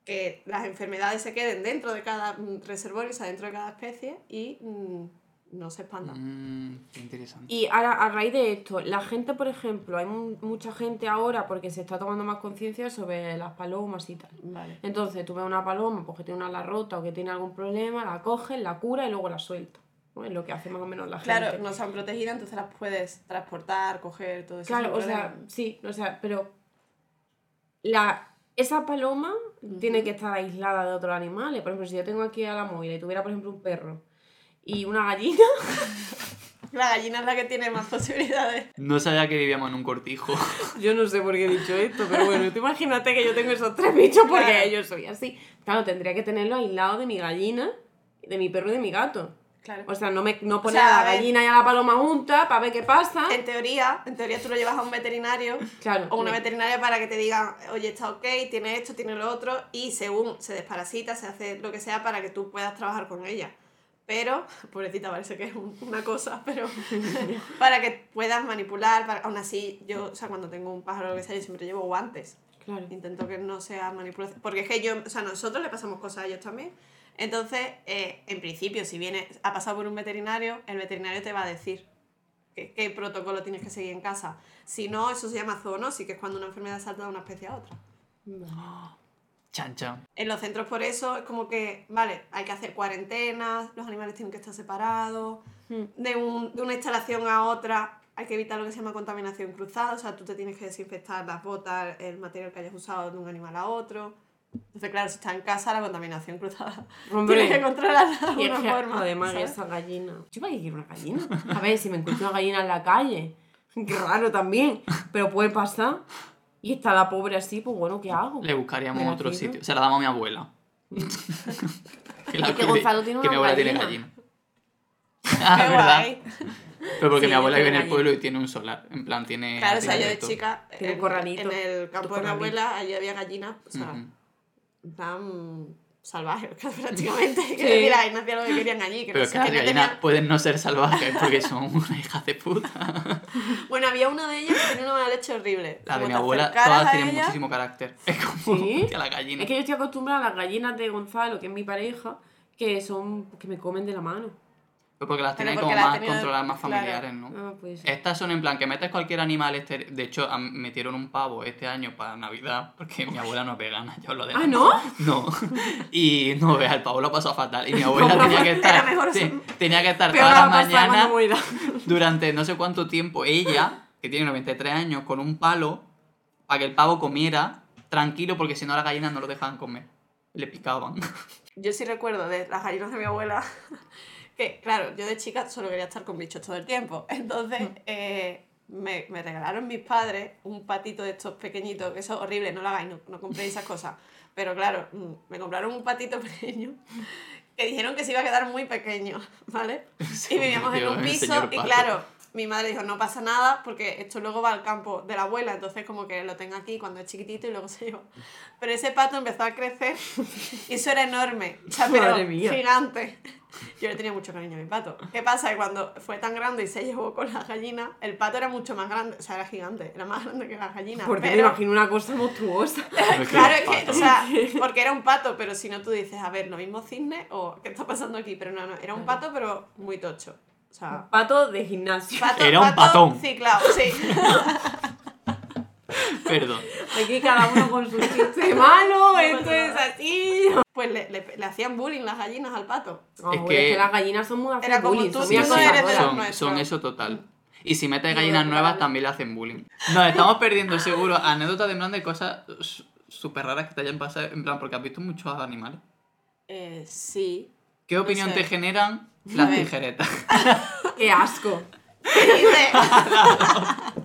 que las enfermedades se queden dentro de cada mm, reservorio, o sea, dentro de cada especie y mm, no se expandan. Mm, qué interesante. Y ahora, a raíz de esto, la gente, por ejemplo, hay mu- mucha gente ahora porque se está tomando más conciencia sobre las palomas y tal. Vale. Entonces, tú ves una paloma pues, que tiene una ala rota o que tiene algún problema, la coges, la cura y luego la sueltas. ¿No? Es lo que hace más o menos la Claro, gente. no están protegidas, entonces las puedes transportar, coger, todo eso. Claro, o sea, sí, o sea, pero la, esa paloma tiene que estar aislada de otros animales. Por ejemplo, si yo tengo aquí a la Moira y tuviera, por ejemplo, un perro y una gallina, La gallina es la que tiene más posibilidades. No sabía que vivíamos en un cortijo. yo no sé por qué he dicho esto, pero bueno, tú imagínate que yo tengo esos tres bichos porque Claro. yo soy así. Claro, tendría que tenerlo aislado de mi gallina, de mi perro y de mi gato. Claro. O sea, no, me, no poner sea, a la gallina y a la paloma juntas para ver qué pasa. En teoría, en teoría tú lo llevas a un veterinario Claro. o una me- veterinaria para que te digan, oye, está ok, tiene esto, tiene lo otro, y según se desparasita, se hace lo que sea para que tú puedas trabajar con ella. Pero, pobrecita, parece que es un- una cosa, pero para que puedas manipular, para, aún así, yo, o sea, cuando tengo un pájaro o lo que sea, yo siempre llevo guantes. Claro. Intento que no sea manipulación. Porque es que yo, o sea, nosotros le pasamos cosas a ellos también. Entonces, eh, en principio, si viene, ha pasado por un veterinario, el veterinario te va a decir qué, qué protocolo tienes que seguir en casa. Si no, eso se llama zoonosis, que es cuando una enfermedad salta de una especie a otra. Chan, chan. En los centros, por eso, es como que, vale, hay que hacer cuarentenas, los animales tienen que estar separados, Hmm. de, un- de una instalación a otra hay que evitar lo que se llama contaminación cruzada, o sea, tú te tienes que desinfectar las botas, el material que hayas usado de un animal a otro. Entonces, claro, si estás en casa, la contaminación cruzada Hombre. tienes que controlarla de Y es alguna que, forma. además ¿sabes? esa gallina. ¿Yo para qué quiero una gallina? A ver, si me encuentro una gallina en la calle. Qué raro también. Pero puede pasar. Y está la pobre así, pues bueno, ¿qué hago? Le buscaríamos la otro sitio. Se la damos a mi abuela. que Es que Gonzalo tiene que mi una abuela tiene gallina. Ah, Qué ¿verdad? guay. Pero porque Sí, mi abuela vive en el pueblo y tiene un solar. En plan, tiene. Claro, o sea, yo de chica, en, corralito. en el campo de mi abuela, allí había gallinas, o sea, Ujú. en plan salvaje, prácticamente. Sí. Quiero decir, ahí nacía lo que querían allí. Que Pero no sé, que no tenían- pueden no ser salvajes porque son una hija de puta. Bueno, había una de ellas que tenía una mala leche horrible. La de mi abuela, todas tienen ella- muchísimo carácter. Es como ¿Sí? la gallina. Es que yo estoy acostumbrada a las gallinas de Gonzalo, que es mi pareja, que son que me comen de la mano. Pero porque las tienen porque como las más controladas, más claro. familiares, ¿no? Ah, pues sí. Estas son en plan que metes cualquier animal. Este... De hecho, metieron un pavo este año para Navidad, porque mi abuela no es vegana, yo lo de Ah, ¿no? No. Y no veas, el pavo lo pasó fatal. Y mi abuela tenía que estar. Mejor sí, tenía que estar todas la las mañanas durante no sé cuánto tiempo. Ella, que tiene 93 años, con un palo para que el pavo comiera tranquilo, porque si no las gallinas no lo dejaban comer. Le picaban. Yo sí recuerdo de las gallinas de mi abuela que, claro, yo de chica solo quería estar con bichos todo el tiempo. Entonces, Mm. eh, me, me regalaron mis padres un patito de estos pequeñitos, que eso es horrible, no lo hagáis, no, no compréis esas cosas. Pero claro, mm, me compraron un patito pequeño que dijeron que se iba a quedar muy pequeño, ¿vale? Y vivíamos en un piso y claro, mi madre dijo, no pasa nada porque esto luego va al campo de la abuela, entonces como que lo tengo aquí cuando es chiquitito y luego se lleva. Pero ese pato empezó a crecer y eso era enorme, o sea, pero Madre mía. gigante. Yo le tenía mucho cariño a mi pato. ¿Qué pasa? Que cuando fue tan grande y se llevó con las gallinas, el pato era mucho más grande, o sea, era gigante, era más grande que las gallinas. Porque me pero... imagino una cosa monstruosa. Claro, es que o sea, porque era un pato, pero si no tú dices, a ver, lo mismo cisne o qué está pasando aquí, pero no, no, era un pato, pero muy tocho. O sea, Pato de gimnasio. pato, Era un pato patón. ciclado, sí. Perdón. Aquí cada uno con su chiste malo, esto es así. Pues le, le- le hacían bullying las gallinas al pato. No, Es es que- que... las gallinas son muy Era como bullying, tú, son tú no eres de los son, son eso total. Y si metes gallinas nuevas, también le hacen bullying. Nos estamos perdiendo seguro anécdotas de plan de cosas súper raras que te hayan pasado. En plan, porque has visto muchos animales. Eh, sí. ¿Qué opinión sé. te generan las tijeretas? Qué asco. ¿Qué dices?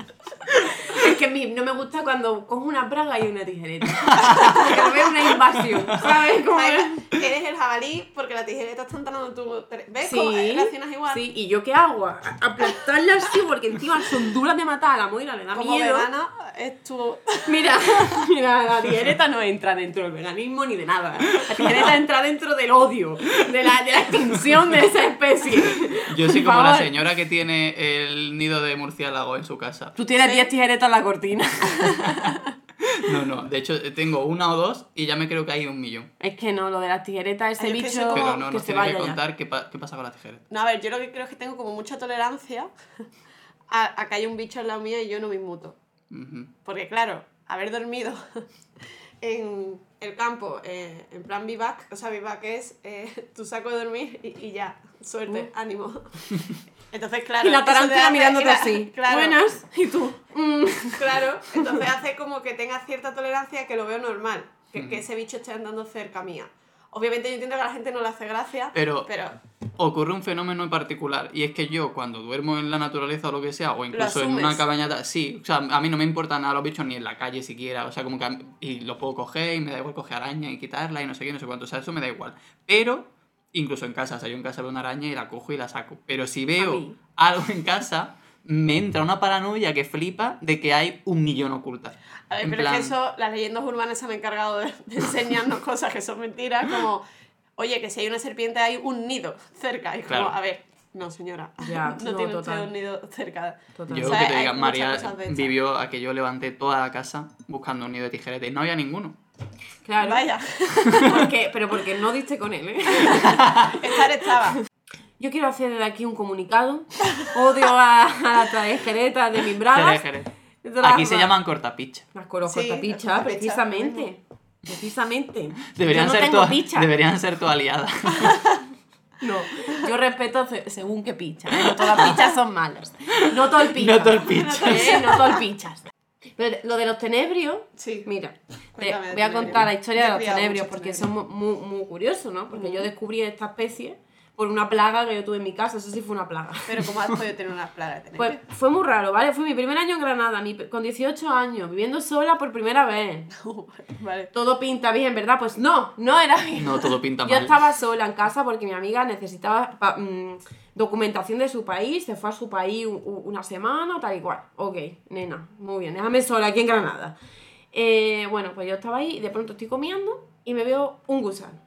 Que a mí no me gusta cuando cojo una braga y una tijereta. Como que lo veo una invasión, ¿sabes? Como. Eres el jabalí porque la tijereta está entrando tu... ¿Ves cómo Sí, reaccionas igual? sí, y yo qué hago, aplastarla así porque encima son duras de matar, a la moira le da Como miedo. vegana es tu... Mira, mira, la tijereta no entra dentro del veganismo ni de nada. La tijereta entra dentro del odio, de la, de la extinción de esa especie. Yo soy como la señora que tiene el nido de murciélago en su casa. Tú tienes 10 tijeretas en la cortina. No, no, de hecho tengo una o dos y ya me creo que hay un millón. Es que no, lo de las tijeretas, ese Ay, es que bicho como- Pero no, que nos se tiene vaya que contar qué, pa- qué pasa con la tijereta. No, a ver, yo lo que creo es que tengo como mucha tolerancia a, a que haya un bicho al lado mío y yo no me inmuto. Ujú. Porque claro, haber dormido en el campo, eh, en plan vivac, o sea, vivac es eh, tu saco de dormir y, y ya, suerte, ánimo. Entonces, claro. Y la tarántula hace- mirándote la- así. Claro, Buenas. Y tú. mm. Claro, entonces hace como que tenga cierta tolerancia que lo veo normal, que, que ese bicho esté andando cerca mía. Obviamente yo entiendo que a la gente no le hace gracia, Pero- pero Ocurre un fenómeno en particular y es que yo cuando duermo en la naturaleza o lo que sea, o incluso en una cabañata, sí, o sea, a mí no me importan nada los bichos ni en la calle siquiera, o sea, como que mí- y lo puedo coger y me da igual coger araña y quitarla y no sé qué, no sé cuánto, o sea, eso me da igual. Pero, incluso en casa, o sea, yo en casa veo una araña y la cojo y la saco. Pero si A veo algo en casa, me entra una paranoia que flipa de que hay un millón ocultas. A ver, En pero es que plan- eso, las leyendas urbanas se han encargado de, de enseñarnos cosas que son mentiras, como, oye, que si hay una serpiente hay un nido cerca. Y como, Claro. a ver, no señora, Ya, no, no, tiene total. usted un nido cerca. Total. Yo O sea, que te hay diga, muchas María vivió a que yo levanté toda la casa buscando un nido de tijerete y no había ninguno. Claro. Vaya, Porque, pero porque no diste con él, ¿eh? estar estaba. Yo quiero hacer desde aquí un comunicado. Odio a, a las tijeretas de mis. De todas Aquí se llaman cortapicha. Las Sí, cortapichas, las cortapichas, precisamente. Precisamente. Deberían, yo no ser tengo tu, picha. deberían ser tu aliada. No, yo respeto se- según qué picha. ¿eh? No todas las pichas son malas. No todo el picha. No todo el picha. ¿eh? No todo el pichas. Pero lo de los tenebrios, Sí. mira, te- voy a contar la historia Yo de los tenebrios porque tenebrios. son muy, muy curiosos, ¿no? Porque yo descubrí esta especie por una plaga que yo tuve en mi casa, eso sí fue una plaga. Pero ¿cómo has podido tener una plaga de Pues fue muy raro, ¿vale? Fue mi primer año en Granada, mi- con 18 años, viviendo sola por primera vez. vale. Todo pinta bien, ¿verdad? Pues no, no era bien. No, todo pinta Yo mal. estaba sola en casa porque mi amiga necesitaba pa- mm, documentación de su país, se fue a su país una semana, tal y cual. Ok, nena, muy bien, déjame sola aquí en Granada. Eh, bueno, pues yo estaba ahí y de pronto estoy comiendo y me veo un gusano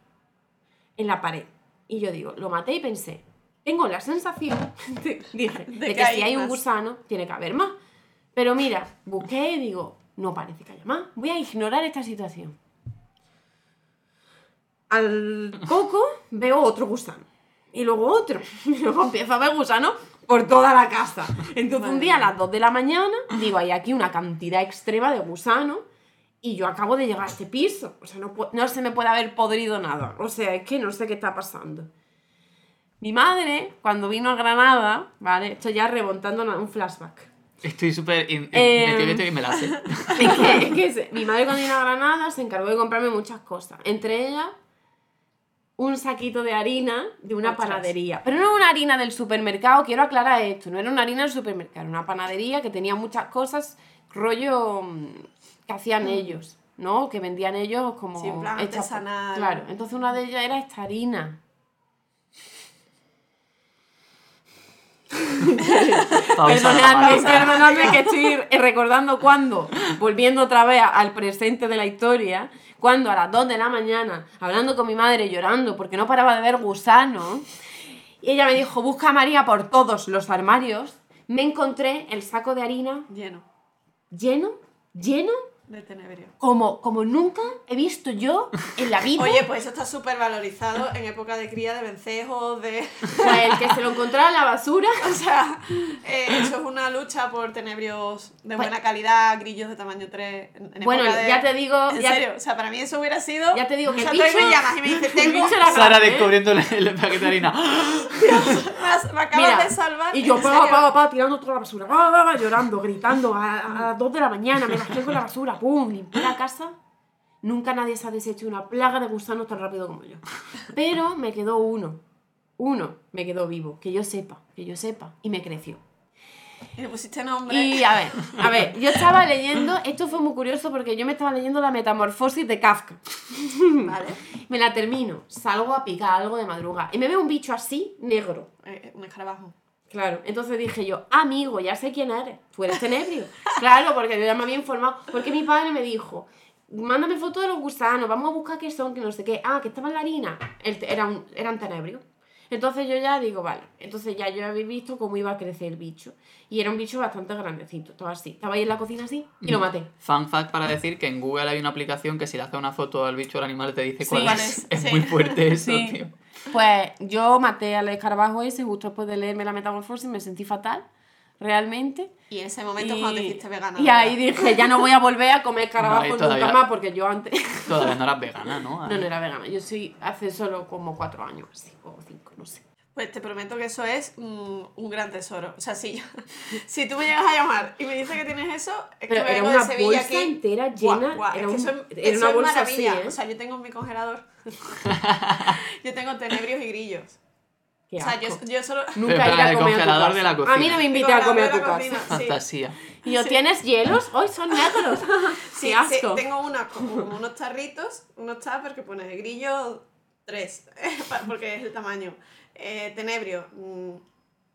en la pared. Y yo digo, lo maté y pensé, tengo la sensación, dije, de, que que hay si hay un gusano, tiene que haber más. Pero mira, busqué y digo, no parece que haya más. Voy a ignorar esta situación. Al poco veo otro gusano. Y luego otro. Y luego empiezo a ver gusanos por toda la casa. Entonces un día a las 2 de la mañana, digo, hay aquí una cantidad extrema de gusanos. Y yo acabo de llegar a este piso. O sea, no, no se me puede haber podrido nada. O sea, es que no sé qué está pasando. Mi madre, cuando vino a Granada, ¿vale? Esto ya remontando un flashback. Estoy súper. Eh, y me la sé. Es que, es que mi madre cuando vino a Granada se encargó de comprarme muchas cosas. Entre ellas, un saquito de harina de una Ostras. panadería. Pero no una harina del supermercado, quiero aclarar esto. No era una harina del supermercado, era una panadería que tenía muchas cosas, rollo mm, que hacían ellos, ¿no? Que vendían ellos como... Sí, en plan hechas- artesanal. Claro, entonces una de ellas era esta harina. Perdonadme, perdonadme que estoy recordando cuando, volviendo otra vez al presente de la historia, cuando a las 2 de la mañana, hablando con mi madre, llorando porque no paraba de ver gusanos, y ella me dijo, busca a María por todos los armarios, me encontré el saco de harina Lleno. lleno, lleno, de tenebrio. como, como nunca he visto yo en la vida. Oye, pues eso está súper valorizado en época de cría de vencejos, de... Pues el que se lo encontrara en la basura. O sea, eh, eso es una lucha por tenebrios de Pues- buena calidad, grillos de tamaño 3. En, en Bueno, época de- ya te digo, En ya- serio, o sea, para mí eso hubiera sido. Ya te digo que o sea, me bicho- llamas y me dices, tengo. Sara ¿eh? descubriendo el, el paquete de harina. Me, me acabas Mira, de salvar. Y yo, en pa, pa, pa, tirando toda la basura, pa, pa, pa, llorando, gritando, a, a las 2 de la mañana, me rasqué con la basura, pum, limpié la casa. Nunca nadie se ha deshecho una plaga de gusanos tan rápido como yo. Pero me quedó uno, uno me quedó vivo, que yo sepa, que yo sepa, y me creció. Y le pusiste nombre. Y a ver, a ver, yo estaba leyendo, esto fue muy curioso porque yo me estaba leyendo la metamorfosis de Kafka. Vale. Me la termino, salgo a picar algo de madrugada y me veo un bicho así, negro. Eh, un escarabajo. Claro, entonces dije yo, amigo, ya sé quién eres, tú eres tenebrio. claro, porque yo ya me había informado, porque mi padre me dijo, mándame foto de los gusanos, vamos a buscar qué son, que no sé qué. Ah, que estaba en la harina. El te- era un- eran tenebrios. Entonces yo ya digo, vale, entonces ya yo había visto cómo iba a crecer el bicho. Y era un bicho bastante grandecito, estaba así. Estaba ahí en la cocina así y lo maté. Fun fact para decir que en Google hay una aplicación que si le hace una foto al bicho o al animal te dice cuál cuál es. es, Es sí. muy fuerte eso, Sí. tío. Pues yo maté al escarabajo ese justo después de leerme la metamorfosis, me sentí fatal, realmente. Y en ese momento es cuando te hiciste vegana. y ¿verdad? ahí dije, ya no voy a volver a comer No, y escarabajos todavía- nunca más, porque yo antes... Todavía no eras vegana, ¿no? No, no era vegana. Yo soy hace solo como cuatro años, así, o cinco, no sé. Pues te prometo que eso es mm, un gran tesoro. O sea, si, yo- si tú me llegas a llamar y me dices que tienes eso, es Pero que me era vengo una de Sevilla bolsa aquí. entera Guau, llena, guau, era es que un- eso, es- era eso una es bolsa maravilla. así, ¿eh? O sea, yo tengo en mi congelador. yo tengo tenebrios y grillos. Qué O sea, yo, yo solo. Nunca Pero iré a el comer a tu congelador casa. de la A mí cocina. no me Mi invité a comer a tu congelador casa. cocina, sí. Fantasía. Y yo, ¿tienes hielos? ¡Hoy son negros! Sí, ¡Qué asco! sí, tengo una, como, como unos tarritos, unos tuppers que pone grillo 3, porque es el tamaño. Eh, tenebrio, mm,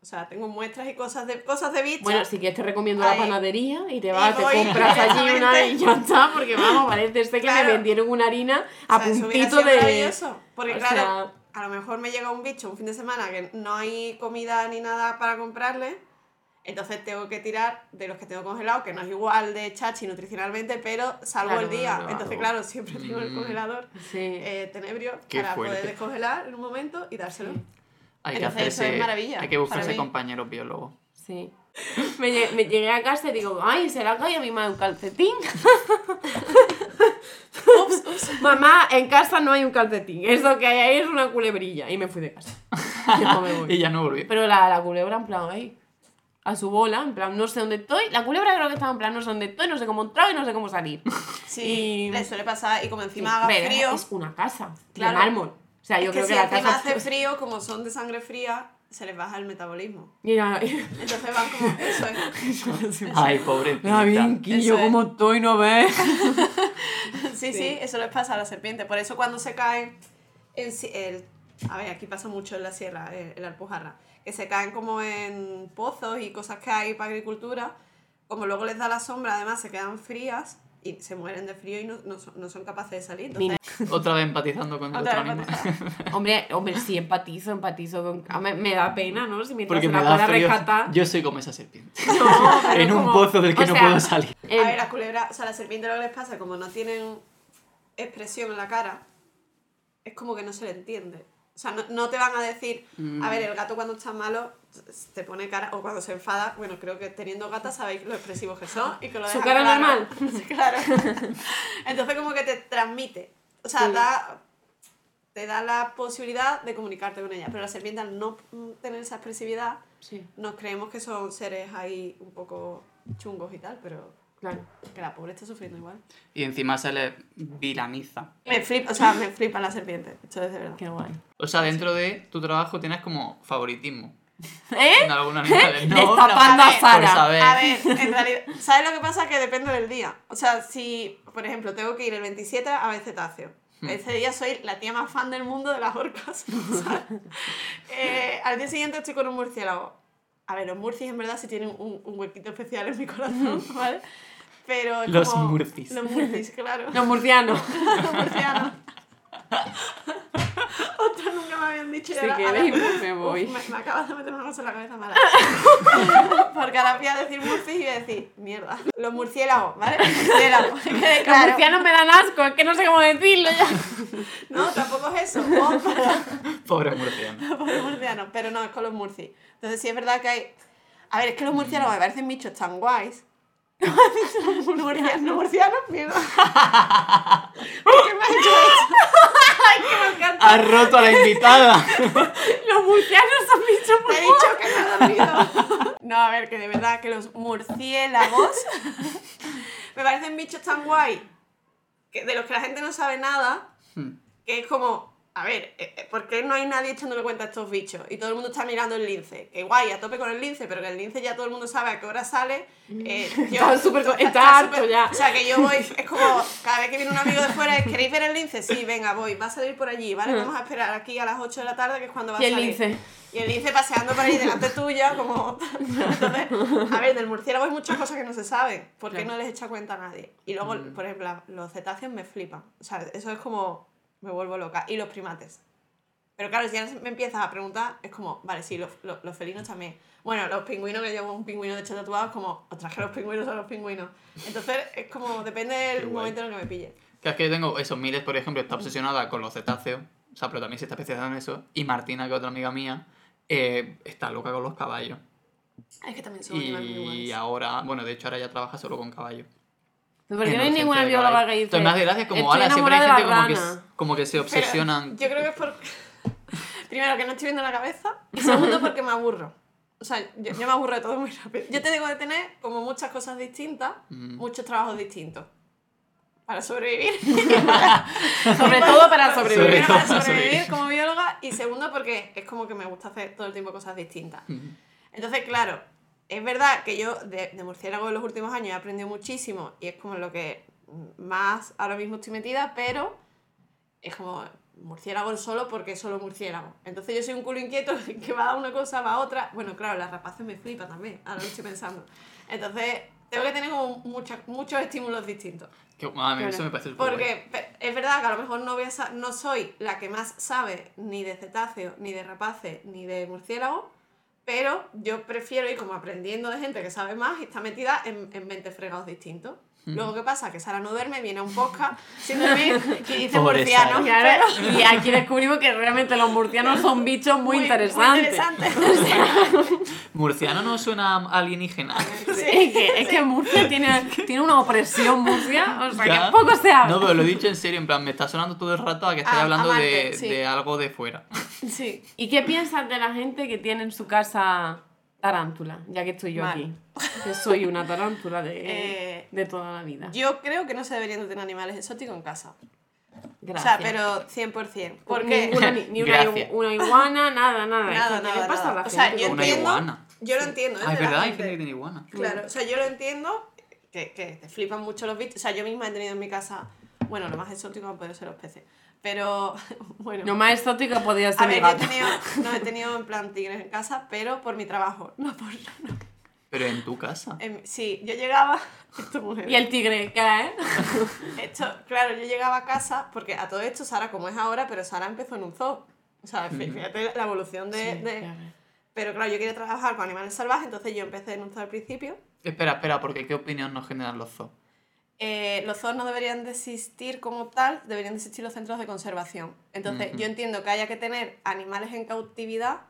o sea, tengo muestras y cosas de, cosas de bicho. Bueno, si quieres te recomiendo Ahí. la panadería y te vas, Y te voy compras allí una y ya está, porque vamos, parece ser que Claro. me vendieron una harina a O sea, eso hubiera puntito de... maravilloso, Porque o claro, sea- a lo mejor me llega un bicho un fin de semana que no hay comida ni nada para comprarle, entonces tengo que tirar de los que tengo congelados, que no es igual de chachi nutricionalmente, pero salvo Claro, el día. claro. Entonces, claro, siempre tengo el Mm. congelador Sí. eh, tenebrio Qué para poder descongelar en un momento y dárselo. Hay que Entonces, eso hacerse. es maravilla Hay que buscarse compañeros biólogos. Sí. Me, me llegué a casa y digo, ay, ¿será que hay a mi madre un calcetín? Mamá, en casa no hay un calcetín. Eso que hay ahí es una culebrilla. Y me fui de casa. Y ya no volví. Pero la, la culebra, en plan, ahí. A su bola, en plan, no sé dónde estoy. La culebra creo que estaba en plan, no sé dónde estoy, no sé cómo entrar y no sé cómo salir. Sí, Y- le suele pasar y como encima Sí, haga frío. Es una casa. Claro. De mármol. O sea, yo es que creo si que la casa. hace frío, como son de sangre fría, se les baja el metabolismo. Mira, Entonces van como, eso es. Ay, pobre. Mira, Vinquillo, Eso es. cómo estoy, ¿no ves? Sí, sí, eso les pasa a la serpiente. Por eso cuando se caen en el, a ver, aquí pasa mucho en la sierra, eh, en la Alpujarra, que se caen como en pozos y cosas que hay para agricultura, como luego les da la sombra, además se quedan frías y se mueren de frío y no, no son, no son capaces de salir. Entonces, Otra vez empatizando con el otra otro animal. Hombre, hombre, sí, empatizo, empatizo con... Me, me da pena, ¿no? Si mientras Porque me la da pueda frío. rescatar... Yo soy como esa serpiente. No, en un como- pozo del que o no sea, puedo salir. em, A ver, las culebras, o sea, la serpiente lo que les pasa, como no tienen expresión en la cara, es como que no se le entiende. O sea, no, no te van a decir, Mm. a ver, el gato cuando está malo te pone cara, o cuando se enfada, bueno, creo que teniendo gatas sabéis lo expresivos que son y que lo ¿Su cara claro. normal? Sí, claro. Entonces como que te transmite. O sea, Sí. da, te da la posibilidad de comunicarte con ella. Pero la serpiente al no tener esa expresividad, Sí, nos creemos que son seres ahí un poco chungos y tal, pero claro. que la pobre está sufriendo igual. Y encima se le vilaniza. Me flipa, o sea, me flipa la serpiente, esto es de verdad. Qué guay. O sea, dentro de tu trabajo tienes como favoritismo. ¿Eh? En algunos animales. No, Destapando no, a Sara. A ver, en realidad, ¿sabes lo que pasa? Que depende del día. O sea, si, por ejemplo, tengo que ir el 27 a ver cetáceo. Ese día soy la tía más fan del mundo de las orcas. Eh, al día siguiente estoy con un murciélago. A ver, los murcis en verdad sí tienen un, un huequito especial en mi corazón, ¿vale? Pero Los como- murcis. Los murcis, claro. Los murcianos. Los murcianos. Ostras, nunca me habían dicho. Si queréis, ahora- me voy. Uf, me, me acabas de meter una cosa en la cabeza mala. Porque ahora voy a decir murcis y voy a decir, mierda. Los murciélagos, ¿vale? Los murciélagos. Los claro. murcianos me dan asco, es que no sé cómo decirlo ya. No, tampoco es eso. Ojo, Pobre murciano. Pobre murciano, pero no, es con los murcis. Entonces sí es verdad que hay... A ver, es que los murciélagos me parecen bichos tan guays. Los murcianos, los murcianos, mierda. ¿Por qué me has hecho eso? Has roto a la invitada. Los murcianos son bichos Te he dicho que me dormido. No, a ver, que de verdad que los murciélagos me parecen bichos tan guay que de los que la gente no sabe nada, Hmm. que es como, a ver, eh, eh, ¿por qué no hay nadie echándole cuenta a estos bichos? Y todo el mundo está mirando el lince. Que guay, a tope con el lince, pero que el lince ya todo el mundo sabe a qué hora sale. Eh, yo, Está está- harto súper- ya. O sea, que yo voy, es como, cada vez que viene un amigo de fuera, ¿queréis ver el lince? Sí, venga, voy, va a salir por allí, ¿vale? Vamos a esperar aquí a las 8 de la tarde, que es cuando va Y a el salir. lince. Y el lince paseando por ahí delante tuya, como... Entonces, a ver, del murciélago hay muchas cosas que no se saben, porque Claro. no les echa cuenta a nadie. Y luego, Mm. por ejemplo, los cetáceos me flipan. O sea, eso es como... me vuelvo loca. Y los primates. Pero claro, si ya me empiezas a preguntar, es como, vale, sí, los, los, los felinos también. Bueno, los pingüinos, que llevo un pingüino de hecho tatuado, es como, ostras, que los pingüinos son los pingüinos. Entonces, es como, depende del momento en el que me pille. Que es que yo tengo esos miles, por ejemplo, está obsesionada con los cetáceos, o sea, pero también se está especializando en eso. Y Martina, que es otra amiga mía, eh, está loca con los caballos. Es que también son muy Y guays. ahora, bueno, de hecho ahora ya trabaja solo con caballos. ¿Por qué En no hay ninguna bióloga que dice? Entonces me hace gracia como, "Estoy ahora siempre hay gente como que, rana". s- como que se Pero obsesionan. yo creo que es por... Primero, que no estoy viendo la cabeza. Y segundo, porque me aburro. O sea, yo, yo me aburro de todo muy rápido. Yo tengo que tener como muchas cosas distintas, Mm. muchos trabajos distintos. Para sobrevivir. Sobre todo para Sobre sobrevivir. Primero, para todo para sobrevivir sobrevivir. como bióloga y segundo porque es como que me gusta hacer todo el tiempo cosas distintas. Entonces, claro, es verdad que yo de, de murciélago en los últimos años he aprendido muchísimo y es como lo que más ahora mismo estoy metida, pero es como murciélago solo porque es solo murciélago. Entonces yo soy un culo inquieto que va a una cosa, va a otra. Bueno, claro, las rapaces me flipa también, ahora lo estoy pensando. Entonces tengo que tener como muchas, muchos estímulos distintos. Que, a mí eso me parece guay. Porque pe- es verdad que a lo mejor no, voy a no soy la que más sabe ni de cetáceo, ni de rapaces, ni de murciélago, pero yo prefiero ir como aprendiendo de gente que sabe más y está metida en, en 20 fregados distintos. Luego, ¿qué pasa? Que Sara no duerme, viene a un podcast sin dormir y dice Pobre murciano. Y aquí descubrimos que realmente los murcianos son bichos muy, interesantes. interesante. Murciano no suena alienígena. Sí, es que, es que Murcia tiene, tiene una opresión Murcia, o sea Ya. que poco se habla. No, pero lo he dicho en serio, en plan, me está sonando todo el rato a que estáis A- hablando amante, de, sí. de algo de fuera. Sí. ¿Y qué piensas de la gente que tiene en su casa tarántula? Ya que estoy yo Mal. aquí. Que soy una tarántula de, Eh, de toda la vida. Yo creo que no se deberían de tener animales exóticos en casa. Gracias. O sea, pero 100%. Porque Ninguna, ni, ni una, una iguana, nada, nada. Nada, Es que, ¿qué nada, pasa a nada. la O sea, gente yo Una entiendo, iguana. yo lo entiendo. Ah, es verdad, hay gente. gente que tiene iguana. Claro, o sea, yo lo entiendo, que, que te flipan mucho los bichos. O sea, yo misma he tenido en mi casa, bueno, lo más exótico han podido ser los peces. Pero, bueno. Lo más exótico podía ser a mi ver, yo he gato. tenido, no he tenido en plan tigres en casa, pero por mi trabajo, no por. no. Pero en tu casa. En- sí, yo llegaba. Esto, mujer, Y el tigre, ¿qué esto, claro, yo llegaba a casa, porque a todo esto Sara, como es ahora, pero Sara empezó en un zoo. O sea, fí- fíjate la evolución de. Sí, de-. Pero claro, yo quería trabajar con animales salvajes, entonces yo empecé en un zoo al principio. Espera, espera, porque ¿qué opinión nos generan los zoos? Eh, los zoos no deberían de existir como tal, deberían de existir los centros de conservación. Entonces, yo entiendo que haya que tener animales en cautividad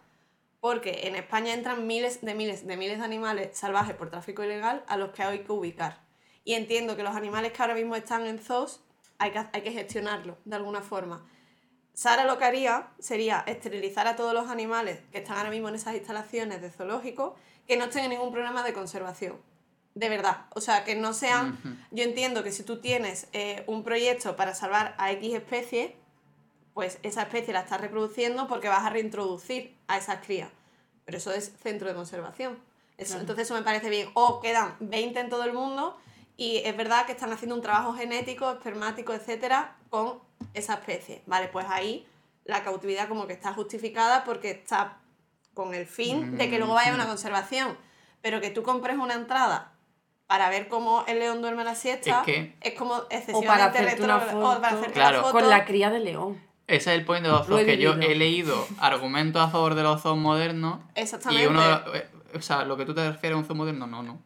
porque en España entran miles de miles de miles de animales salvajes por tráfico ilegal a los que hay que ubicar. Y entiendo que los animales que ahora mismo están en zoos hay que, hay que gestionarlos de alguna forma. Sara lo que haría sería esterilizar a todos los animales que están ahora mismo en esas instalaciones de zoológico que no estén en ningún problema de conservación. De verdad. O sea, que no sean... Yo entiendo que si tú tienes eh, un proyecto para salvar a X especie, pues esa especie la estás reproduciendo porque vas a reintroducir a esas crías. Pero eso es centro de conservación. Eso-. Entonces eso me parece bien. O quedan 20 en todo el mundo y es verdad que están haciendo un trabajo genético, espermático, etcétera, con esa especie. Vale, pues ahí la cautividad como que está justificada porque está con el fin de que luego vaya a una conservación. Pero que tú compres una entrada para ver cómo el león duerme la siesta Es que- es como O para excesivamente hacerte una retro- o para foto. hacerte Claro. la foto. Con la cría de león. Ese es el point de los Lo zoos, que yo he leído argumentos a favor de los zoos modernos. Exactamente. Y uno, eh, o sea, lo que tú te refieres a un zoo moderno, no, no.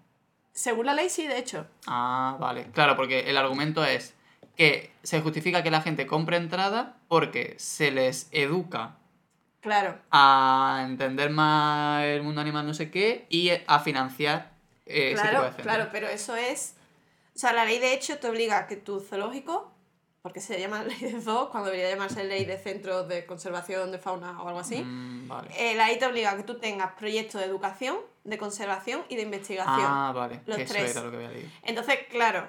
Según la ley, sí, de hecho. Ah, vale. Claro, porque el argumento es que se justifica que la gente compre entrada porque se les educa Claro. a entender más el mundo animal, no sé qué, y a financiar eh, claro, claro, pero eso es. O sea, la ley de hecho te obliga a que tu zoológico, porque se llama ley de zoo, cuando debería llamarse ley de centros de conservación de fauna o algo así, Mm, vale. eh, la ley te obliga a que tú tengas proyectos de educación, de conservación y de investigación. Ah, vale. los Eso tres. era lo que había leído. Entonces, claro,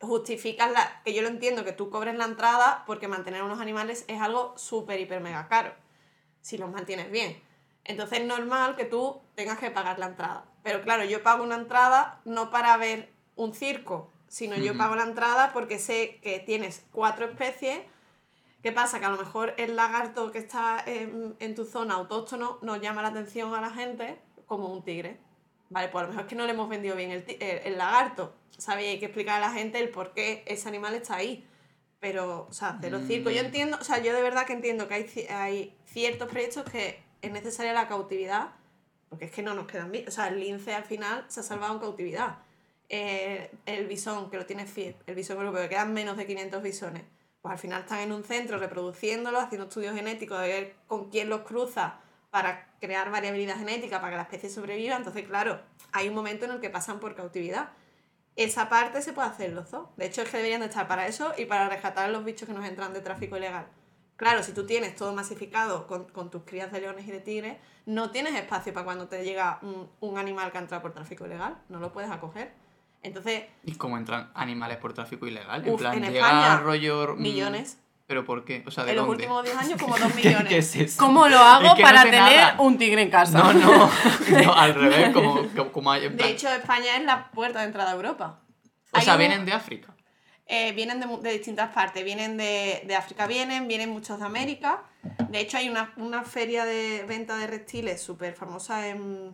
justificas la, que yo lo entiendo, que tú cobres la entrada porque mantener unos animales es algo súper, hiper, mega caro, si los mantienes bien. Entonces es normal que tú tengas que pagar la entrada. Pero claro, yo pago una entrada no para ver un circo, sino yo pago la entrada porque sé que tienes cuatro especies. ¿Qué pasa? Que a lo mejor el lagarto que está en, en tu zona autóctono nos llama la atención a la gente como un tigre. Vale, pues a lo mejor es que no le hemos vendido bien el, el, el lagarto. ¿Sabes? Y hay que explicar a la gente el por qué ese animal está ahí. Pero, o sea, hacer los circos. Yo Mm. entiendo, o sea, yo de verdad que entiendo que hay, hay ciertos proyectos que es necesaria la cautividad, porque es que no nos quedan bien. O sea, el lince al final se ha salvado en cautividad. Eh, el bisón, que lo tiene FIEP, el bisón europeo, que quedan menos de 500 bisones, pues al final están en un centro reproduciéndolos, haciendo estudios genéticos de ver con quién los cruza para crear variabilidad genética para que la especie sobreviva. Entonces, claro, hay un momento en el que pasan por cautividad. Esa parte se puede hacer los dos. De hecho, es que deberían de estar para eso y para rescatar a los bichos que nos entran de tráfico ilegal. Claro, si tú tienes todo masificado con, con tus crías de leones y de tigres, no tienes espacio para cuando te llega un, un animal que ha entrado por tráfico ilegal. No lo puedes acoger. Entonces, ¿Y cómo entran animales por tráfico ilegal? En plan, en llega España, rollo... mm, millones. ¿Pero por qué? O sea, ¿de en los dónde? últimos 10 años, como 2 ¿Qué, millones. qué es eso? ¿Cómo lo hago Es que no para sé tener nada. un tigre en casa? No, no, no, al revés, como, como, como hay... en De hecho, España es la puerta de entrada a Europa. o hay sea, un- vienen de África. Eh, vienen de, de distintas partes. Vienen de, de África, vienen, vienen muchos de América. De hecho, hay una, una feria de venta de reptiles súper famosa en,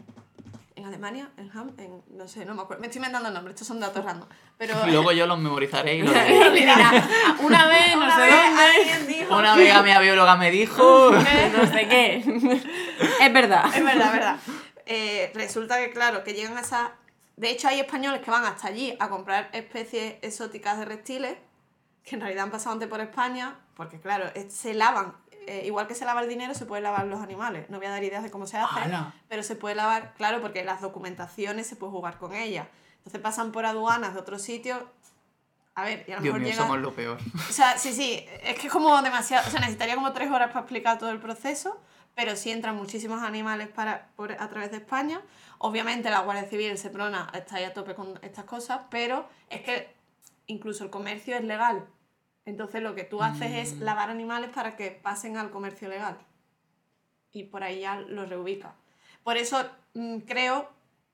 en Alemania, en Ham, en, no sé, no me acuerdo. Me estoy inventando el nombre, estos son datos random. Pero Y luego yo los memorizaré y los Mira, una vez, no una sé vez dónde, alguien dijo. Una amiga mía bióloga me dijo... no sé qué. Es verdad. Es verdad, es verdad. Eh, resulta que, claro, que llegan a esa. De hecho, hay españoles que van hasta allí a comprar especies exóticas de reptiles, que en realidad han pasado antes por España, porque, claro, se lavan. eh, igual que se lava el dinero, se puede lavar los animales. No voy a dar ideas de cómo se hace, pero se puede lavar, claro, porque las documentaciones se puede jugar con ellas. Entonces pasan por aduanas de otros sitios. A ver, y a lo Dios mejor mío, llega... somos lo peor. O sea, sí, sí, es que es como demasiado, o sea, necesitaría como tres horas para explicar todo el proceso, pero sí entran muchísimos animales para, por, a través de España. Obviamente la Guardia Civil, el Seprona, está ahí a tope con estas cosas, pero es que incluso el comercio es legal. Entonces lo que tú haces es Mm. lavar animales para que pasen al comercio legal. Y por ahí ya los reubica. Por eso mm, creo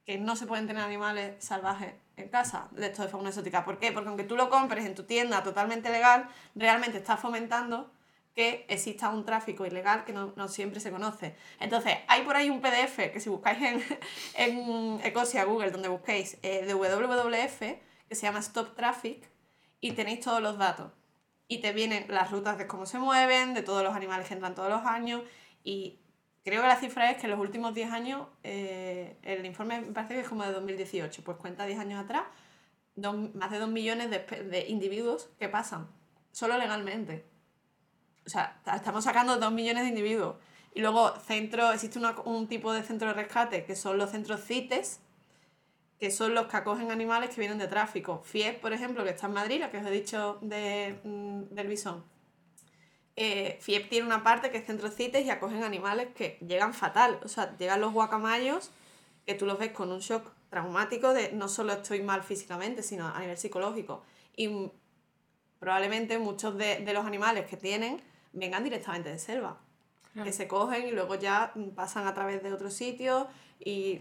que no se pueden tener animales salvajes en casa de esto de fauna exótica. ¿Por qué? Porque aunque tú lo compres en tu tienda totalmente legal, realmente estás fomentando que exista un tráfico ilegal que no, no siempre se conoce. Entonces, hay por ahí un PDF que si buscáis en, en Ecosia, Google, donde busquéis, eh, de WWF, que se llama Stop Traffic, y tenéis todos los datos. Y te vienen las rutas de cómo se mueven, de todos los animales que entran todos los años, y creo que la cifra es que en los últimos 10 años, eh, el informe me parece que es como de 2018, pues cuenta 10 años atrás, dos- más de 2 millones de, de individuos que pasan, solo legalmente. O sea, ta- estamos sacando 2 millones de individuos. Y luego centro, existe un tipo de centro de rescate que son los centros CITES, que son los que acogen animales que vienen de tráfico. FIEP, por ejemplo, que está en Madrid, la que os he dicho de, mm, del bisón. Eh, FIEP tiene una parte que es centro CITES y acogen animales que llegan fatal. O sea, llegan los guacamayos, que tú los ves con un shock traumático de no solo estoy mal físicamente, sino a nivel psicológico. Y probablemente muchos de los animales que tienen vengan directamente de selva que se cogen y luego ya pasan a través de otros sitios y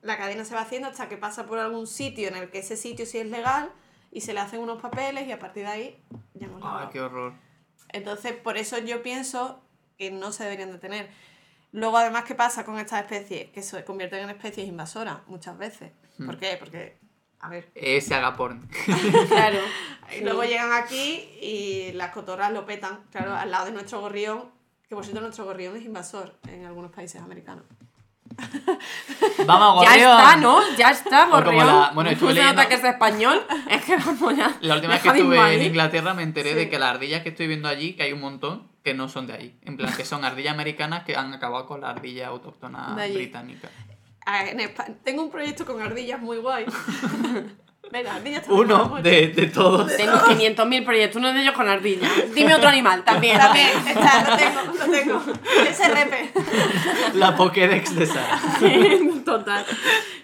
la cadena se va haciendo hasta que pasa por algún sitio en el que ese sitio sí es legal y se le hacen unos papeles y a partir de ahí ya hemos lavado. qué horror. Entonces, por eso yo pienso que no se deberían de tener. Luego, además, ¿qué pasa con estas especies? Que se convierten en especies invasoras muchas veces. ¿Por qué? Porque, a ver, Ese haga porno. Claro. y luego llegan aquí y las cotorras lo petan, claro, al lado de nuestro gorrión, que por cierto nuestro gorrión es invasor en algunos países americanos. Vamos, Ya gorrión. está, ¿no? Ya está, como gorrión. la- bueno, estuve ¿No se nota leyendo- que es español? Es que vamos ya. La última vez que estuve en. Inglaterra me enteré Sí. de que las ardillas que estoy viendo allí, que hay un montón, que no son de allí. En plan, que son ardillas americanas que han acabado con la ardilla autóctona británica. En Tengo un proyecto con ardillas muy guay. Venga, ardillas también Uno de, de todos. Tengo 500.000 proyectos, uno de ellos con ardilla. Dime otro animal también. También, está, lo tengo, lo tengo. SRP. La Pokédex de Sara. Total.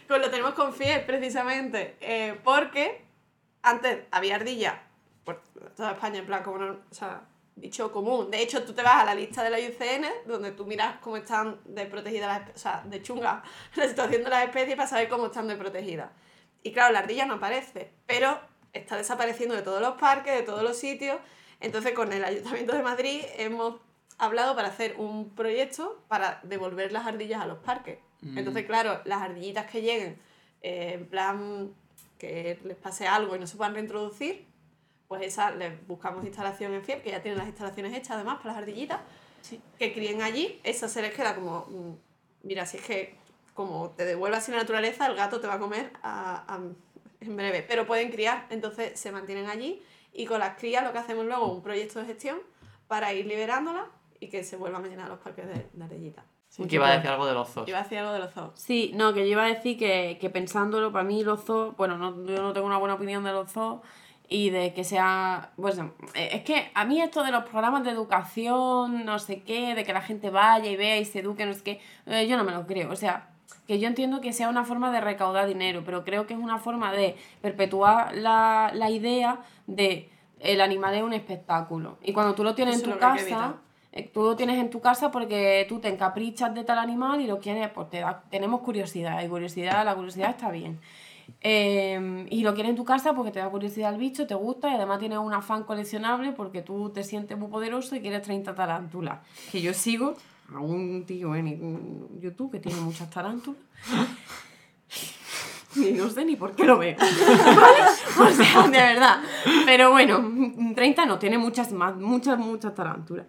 Pues lo tenemos con FIES precisamente. eh, porque antes había ardilla por toda España, en plan, como no, o sea, dicho común. De hecho, tú te vas a la lista de la IUCN, donde tú miras cómo están de protegidas las especies, o sea, de chunga la situación de las especies para saber cómo están de protegidas. Y claro, la ardilla no aparece, pero está desapareciendo de todos los parques, de todos los sitios. Entonces, con el Ayuntamiento de Madrid hemos hablado para hacer un proyecto para devolver las ardillas a los parques. Mm. Entonces, claro, las ardillitas que lleguen, eh, en plan que les pase algo y no se puedan reintroducir, pues esas les buscamos instalación en FIEP, que ya tienen las instalaciones hechas además para las ardillitas, que críen allí, esa se les queda como, mm, mira, si es que como te devuelvas así la naturaleza, el gato te va a comer a- a- en breve, pero pueden criar, entonces se mantienen allí y con las crías lo que hacemos luego es un proyecto de gestión para ir liberándolas y que se vuelvan a llenar los parques de, de ardillitas. que iba a decir algo de los zoos. Iba a decir algo de los zoos. Sí, no, que yo iba a decir que, que pensándolo, para mí los zoos, bueno, no, yo no tengo una buena opinión de los zoos y de que sea, bueno, eh, es que a mí esto de los programas de educación, no sé qué, de que la gente vaya y vea y se eduque, no sé qué, eh, yo no me lo creo, o sea, que yo entiendo que sea una forma de recaudar dinero, pero creo que es una forma de perpetuar la, la idea de el animal es un espectáculo. Y cuando tú lo tienes Eso en tu casa, eh, tú lo tienes en tu casa porque tú te encaprichas de tal animal y lo quieres, pues te da- tenemos curiosidad, y curiosidad, la curiosidad está bien. Eh, y lo quieres en tu casa porque te da curiosidad el bicho, te gusta y además tienes un afán coleccionable porque tú te sientes muy poderoso y quieres 30 tarántulas. Que yo sigo a un tío en YouTube que tiene muchas tarántulas. Y no sé ni por qué lo veo. ¿Vale? O sea, de verdad. Pero bueno, 30 no, tiene muchas más, muchas, muchas tarántulas.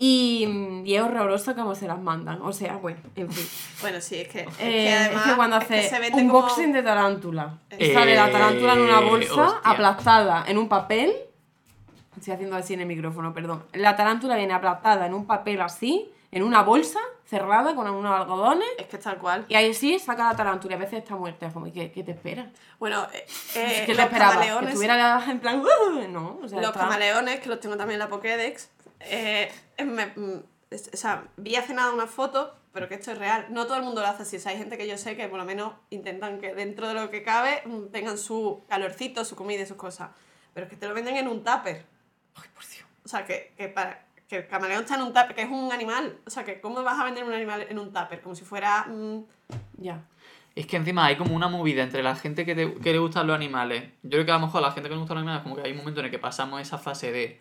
Y, y es horroroso cómo se las mandan. O sea, bueno, en fin. Bueno, sí, es que, es Eh, que además es que cuando es que hace se vende un como- boxing de tarántula, Eh, sale la tarántula en una bolsa hostia. aplastada en un papel. Estoy haciendo así en el micrófono, perdón. La tarántula viene aplastada en un papel así, en una bolsa cerrada con unos algodones. Es que es tal cual. Y ahí sí saca la tarántula y a veces está muerta. Es como, ¿y ¿qué, qué te esperas? Bueno, eh, eh, ¿Qué te los esperabas? Que camaleones, estuviera en plan... "Uh", no, o sea, los está- camaleones, que los tengo también en la Pokédex, eh, me- mm, o sea, vi hace nada una foto, pero que esto es real. No todo el mundo lo hace así. O sea, hay gente que yo sé que por lo menos intentan que dentro de lo que cabe mm, tengan su calorcito, su comida y sus cosas. Pero es que te lo venden en un tupper. Ay, por Dios. O sea, que, que, para, que el camaleón está en un tupper, que es un animal. O sea, que ¿cómo vas a vender un animal en un tupper? Como si fuera... mm, Ya. Es que encima hay como una movida entre la gente que, te- que le gustan los animales. Yo creo que a lo mejor a la gente que le gustan los animales, como que hay un momento en el que pasamos esa fase de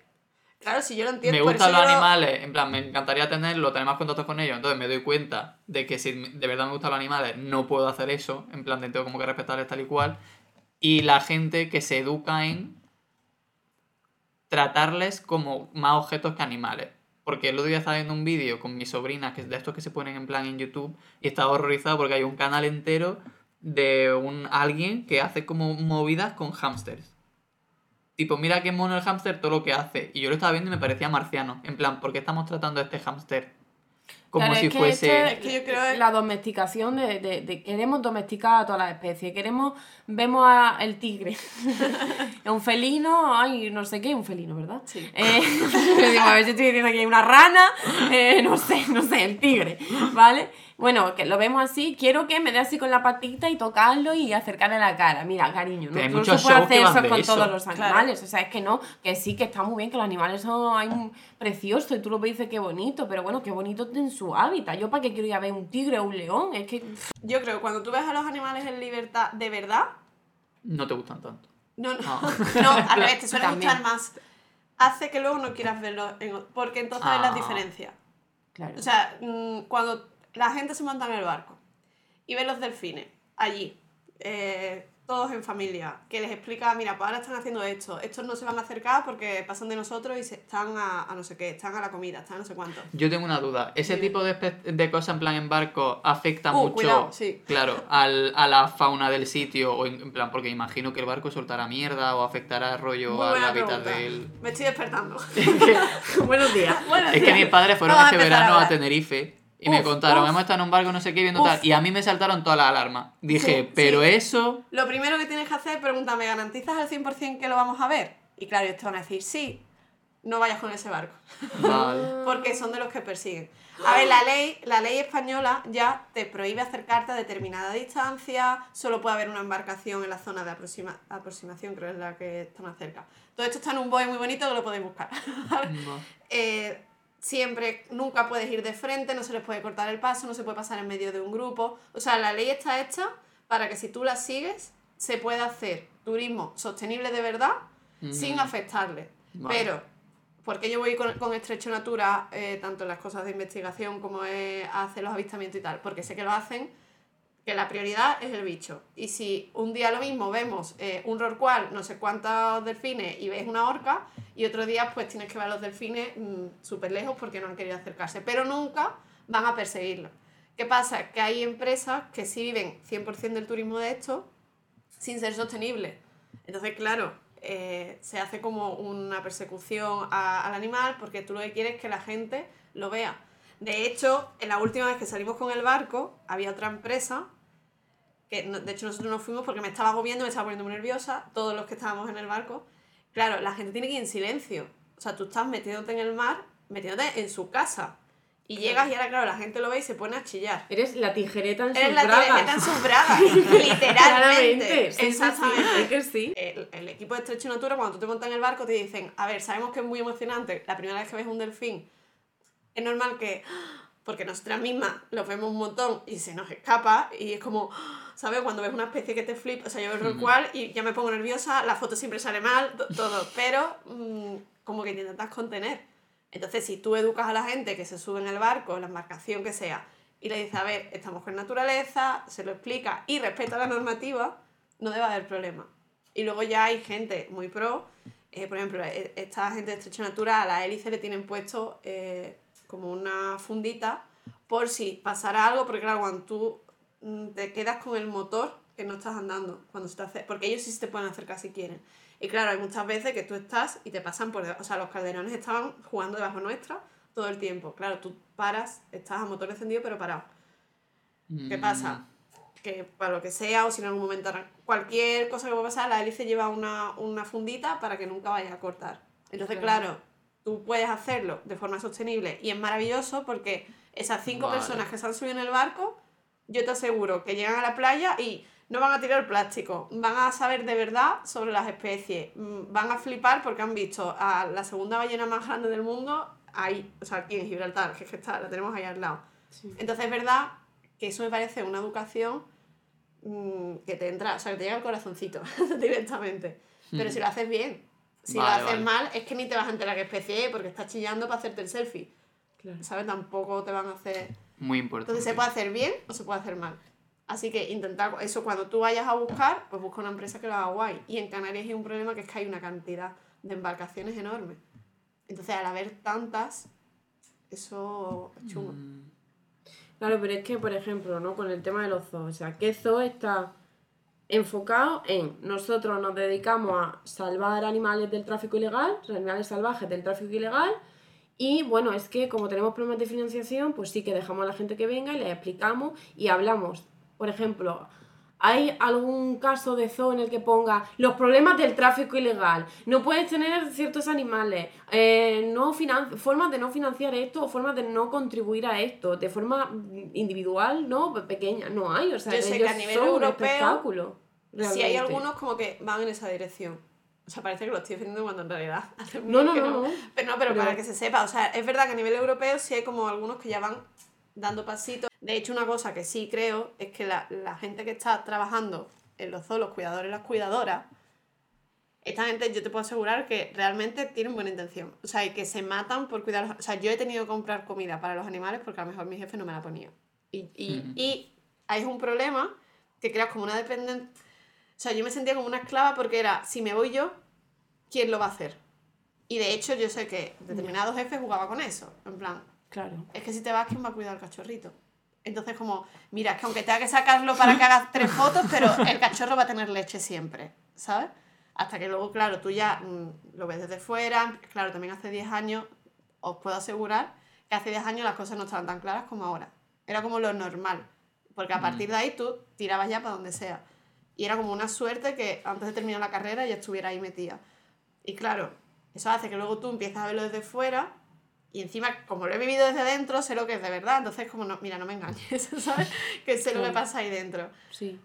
Claro, si yo lo entiendo. me gustan los yo- animales, en plan, me encantaría tenerlo, tener más contactos con ellos, entonces me doy cuenta de que si de verdad me gustan los animales, no puedo hacer eso, en plan, tengo como que respetarles tal y cual. Y la gente que se educa en tratarles como más objetos que animales. Porque el otro día estaba viendo un vídeo con mi sobrina, que es de estos que se ponen en plan en YouTube, y estaba horrorizado porque hay un canal entero de un alguien que hace como movidas con hámsters. Tipo, mira qué mono el hámster, todo lo que hace. Y yo lo estaba viendo y me parecía marciano. En plan, ¿por qué estamos tratando a este hámster? Como Claro, si es que fuese... esto Es que yo creo- la domesticación de, de- de- queremos domesticar a todas las especies queremos vemos a el tigre es un felino ay no sé qué un felino verdad Sí. Eh, yo digo, a ver si estoy diciendo que hay una rana eh, no sé no sé el tigre vale bueno que lo vemos así quiero que me dé así con la patita y tocarlo y acercarle la cara mira cariño no, no se puede hacer eso con eso. todos los Claro. animales o sea es que no que sí que está muy bien que los animales son hay un precioso y tú lo ves y dices qué bonito pero bueno qué bonito en su hábitat yo para qué quiero ir a ver un tigre o un león es que Yo creo que cuando tú ves a los animales en libertad de verdad, No te gustan tanto. no, no, Ah. no, al revés, te suele También. gustar más. Hace que luego no quieras verlos, en porque entonces ves Ah. las diferencias. claro O sea, mm, cuando la gente se monta en el barco y ve los delfines allí, eh, todos en familia, que les explica, mira, pues ahora están haciendo esto, estos no se van a acercar porque pasan de nosotros y se están a, a no sé qué, están a la comida, están a no sé cuánto. Yo tengo una duda. ¿Ese tipo de, de cosas en plan en barco afecta Uh, mucho, cuidado, sí. claro, al, a la fauna del sitio? O en, en plan, porque imagino que el barco soltará mierda o afectará rollo Muy al hábitat del... Me estoy despertando. buenos días Buenos Es que mis padres fueron a este verano a Tenerife y me contaron, uf. hemos estado en un barco, no sé qué, viendo Uf. tal. Y a mí me saltaron todas las alarmas. Dije, Sí, pero sí. eso... Lo primero que tienes que hacer es preguntarme, ¿garantizas al 100% que lo vamos a ver? Y claro, ellos te van a decir sí. no vayas con ese barco. Vale. porque son de los que persiguen. A ver, la ley, la ley española ya te prohíbe acercarte a determinada distancia, solo puede haber una embarcación en la zona de aproxima- aproximación, creo que es la que está más cerca. Todo esto está en un BOE muy bonito que lo podéis buscar. Vale. Eh, siempre, nunca puedes ir de frente, no se les puede cortar el paso, no se puede pasar en medio de un grupo. O sea, la ley está hecha para que si tú la sigues, se pueda hacer turismo sostenible de verdad sin afectarle. Vale. Pero, porque yo voy con, con Estrecho Natura, eh, tanto en las cosas de investigación como es hacer los avistamientos y tal? Porque sé que lo hacen, que la prioridad es el bicho. Y si un día lo mismo vemos eh, un rorcual, no sé cuántos delfines y ves una orca, y otro día pues tienes que ver a los delfines súper lejos porque no han querido acercarse. Pero nunca van a perseguirlo. ¿Qué pasa? Que hay empresas que sí viven 100% del turismo de esto sin ser sostenible. Entonces, claro, eh, se hace como una persecución al animal porque tú lo que quieres es que la gente lo vea. De hecho, en la última vez que salimos con el barco, había otra empresa que no- de hecho nosotros nos fuimos porque me estaba agobiando, me estaba poniendo muy nerviosa, todos los que estábamos en el barco. Claro, la gente tiene que ir en silencio. O sea, tú estás metiéndote en el mar, metiéndote en su casa. Y llegas y ahora, claro, la gente lo ve y se pone a chillar. Eres la tijereta en Eres sus la bragas. tijereta en sus bragas, literalmente. Sí, sí, sí, Exactamente. es que sí. El, el equipo de Estrecho Natura, cuando tú te montas en el barco, te dicen, a ver, sabemos que es muy emocionante la primera vez que ves un delfín. Es normal que, porque nosotras mismas los vemos un montón y se nos escapa y es como, ¿sabes? Cuando ves una especie que te flipa, o sea, yo veo el rorcual y ya me pongo nerviosa, la foto siempre sale mal, to- todo, pero mm, como que te intentas contener. Entonces, si tú educas a la gente que se sube en el barco, en la embarcación que sea, y le dices, a ver, estamos con naturaleza, se lo explica y respeta la normativa, no debe haber problema. Y luego ya hay gente muy pro, eh, por ejemplo, e- esta gente de Estrecho Natura, a la hélice le tienen puesto eh, como una fundita por si pasara algo, porque claro, cuando tú mm, te quedas con el motor que no estás andando, cuando se te hace, porque ellos sí se te pueden acercar si quieren. Y claro, hay muchas veces que tú estás y te pasan por debajo, o sea, los calderones estaban jugando debajo nuestra todo el tiempo. Claro, tú paras, estás a motor encendido pero parado. ¿Qué Mm. pasa? Que para lo que sea, o si en algún momento cualquier cosa que pueda pasar, la hélice lleva una, una fundita para que nunca vaya a cortar. Entonces, Claro. claro, tú puedes hacerlo de forma sostenible y es maravilloso porque esas cinco Vale. personas que se han subido en el barco, yo te aseguro que llegan a la playa y no van a tirar plástico, van a saber de verdad sobre las especies, mm, van a flipar porque han visto a la segunda ballena más grande del mundo ahí, o sea, aquí en Gibraltar, que es que está, la tenemos ahí al lado. Sí. Entonces es verdad que eso me parece una educación mm, que te entra, o sea, que te llega al corazoncito directamente. Pero si lo haces bien, si Vale, lo haces vale. mal, es que ni te vas a enterar qué especie es porque estás chillando para hacerte el selfie. Claro. ¿Sabes? Tampoco te van a hacer. Muy importante. Entonces se puede hacer bien o se puede hacer mal. Así que intentar eso cuando tú vayas a buscar, pues busca una empresa que lo haga guay. Y en Canarias hay un problema que es que hay una cantidad de embarcaciones enorme. Entonces al haber tantas, eso es chungo. Mm, Claro, pero es que, por ejemplo, ¿no? Con el tema de los zoos, o sea, ¿qué zoo está enfocado en nosotros nos dedicamos a salvar animales del tráfico ilegal, animales salvajes del tráfico ilegal, y bueno, es que como tenemos problemas de financiación, pues sí que dejamos a la gente que venga y les explicamos y hablamos. Por ejemplo, ¿hay algún caso de zoo en el que ponga los problemas del tráfico ilegal? No puedes tener ciertos animales, eh, no finan- formas de no financiar esto o formas de no contribuir a esto, de forma individual, ¿no? Pe- Pequeña, no hay. O sea, Yo sé ellos que a nivel son europeo. Si hay algunos como que van en esa dirección. O sea, parece que lo estoy defendiendo cuando en realidad No, no, no, no. Pero no, pero, Pero- para que se sepa, o sea, es verdad que a nivel europeo sí hay como algunos que ya van dando pasitos. De hecho, una cosa que sí creo es que la, la gente que está trabajando en los zoos, los cuidadores y las cuidadoras, esta gente yo te puedo asegurar que realmente tienen buena intención. O sea, y que se matan por cuidar. O sea, yo he tenido que comprar comida para los animales porque a lo mejor mi jefe no me la ponía. Y, y, Ujú. y hay un problema que creas como una dependencia. O sea, yo me sentía como una esclava porque era, si me voy yo, ¿quién lo va a hacer? Y de hecho yo sé que determinados jefes jugaban con eso. En plan, Claro. es que si te vas, ¿quién va a cuidar al cachorrito? Entonces como, mira, es que aunque tenga que sacarlo para que hagas tres fotos, pero el cachorro va a tener leche siempre, ¿sabes? Hasta que luego, claro, tú ya mm, lo ves desde fuera. Claro, también hace 10 años, os puedo asegurar que hace 10 años las cosas no estaban tan claras como ahora. Era como lo normal. Porque a partir de ahí tú tirabas ya para donde sea. Y era como una suerte que antes de terminar la carrera ya estuviera ahí metida. Y claro, Eso hace que luego tú empieces a verlo desde fuera y encima, como lo he vivido desde dentro, sé lo que es de verdad. Entonces, como no, mira, no me engañes, ¿sabes? Que sé lo que pasa ahí dentro. Sí.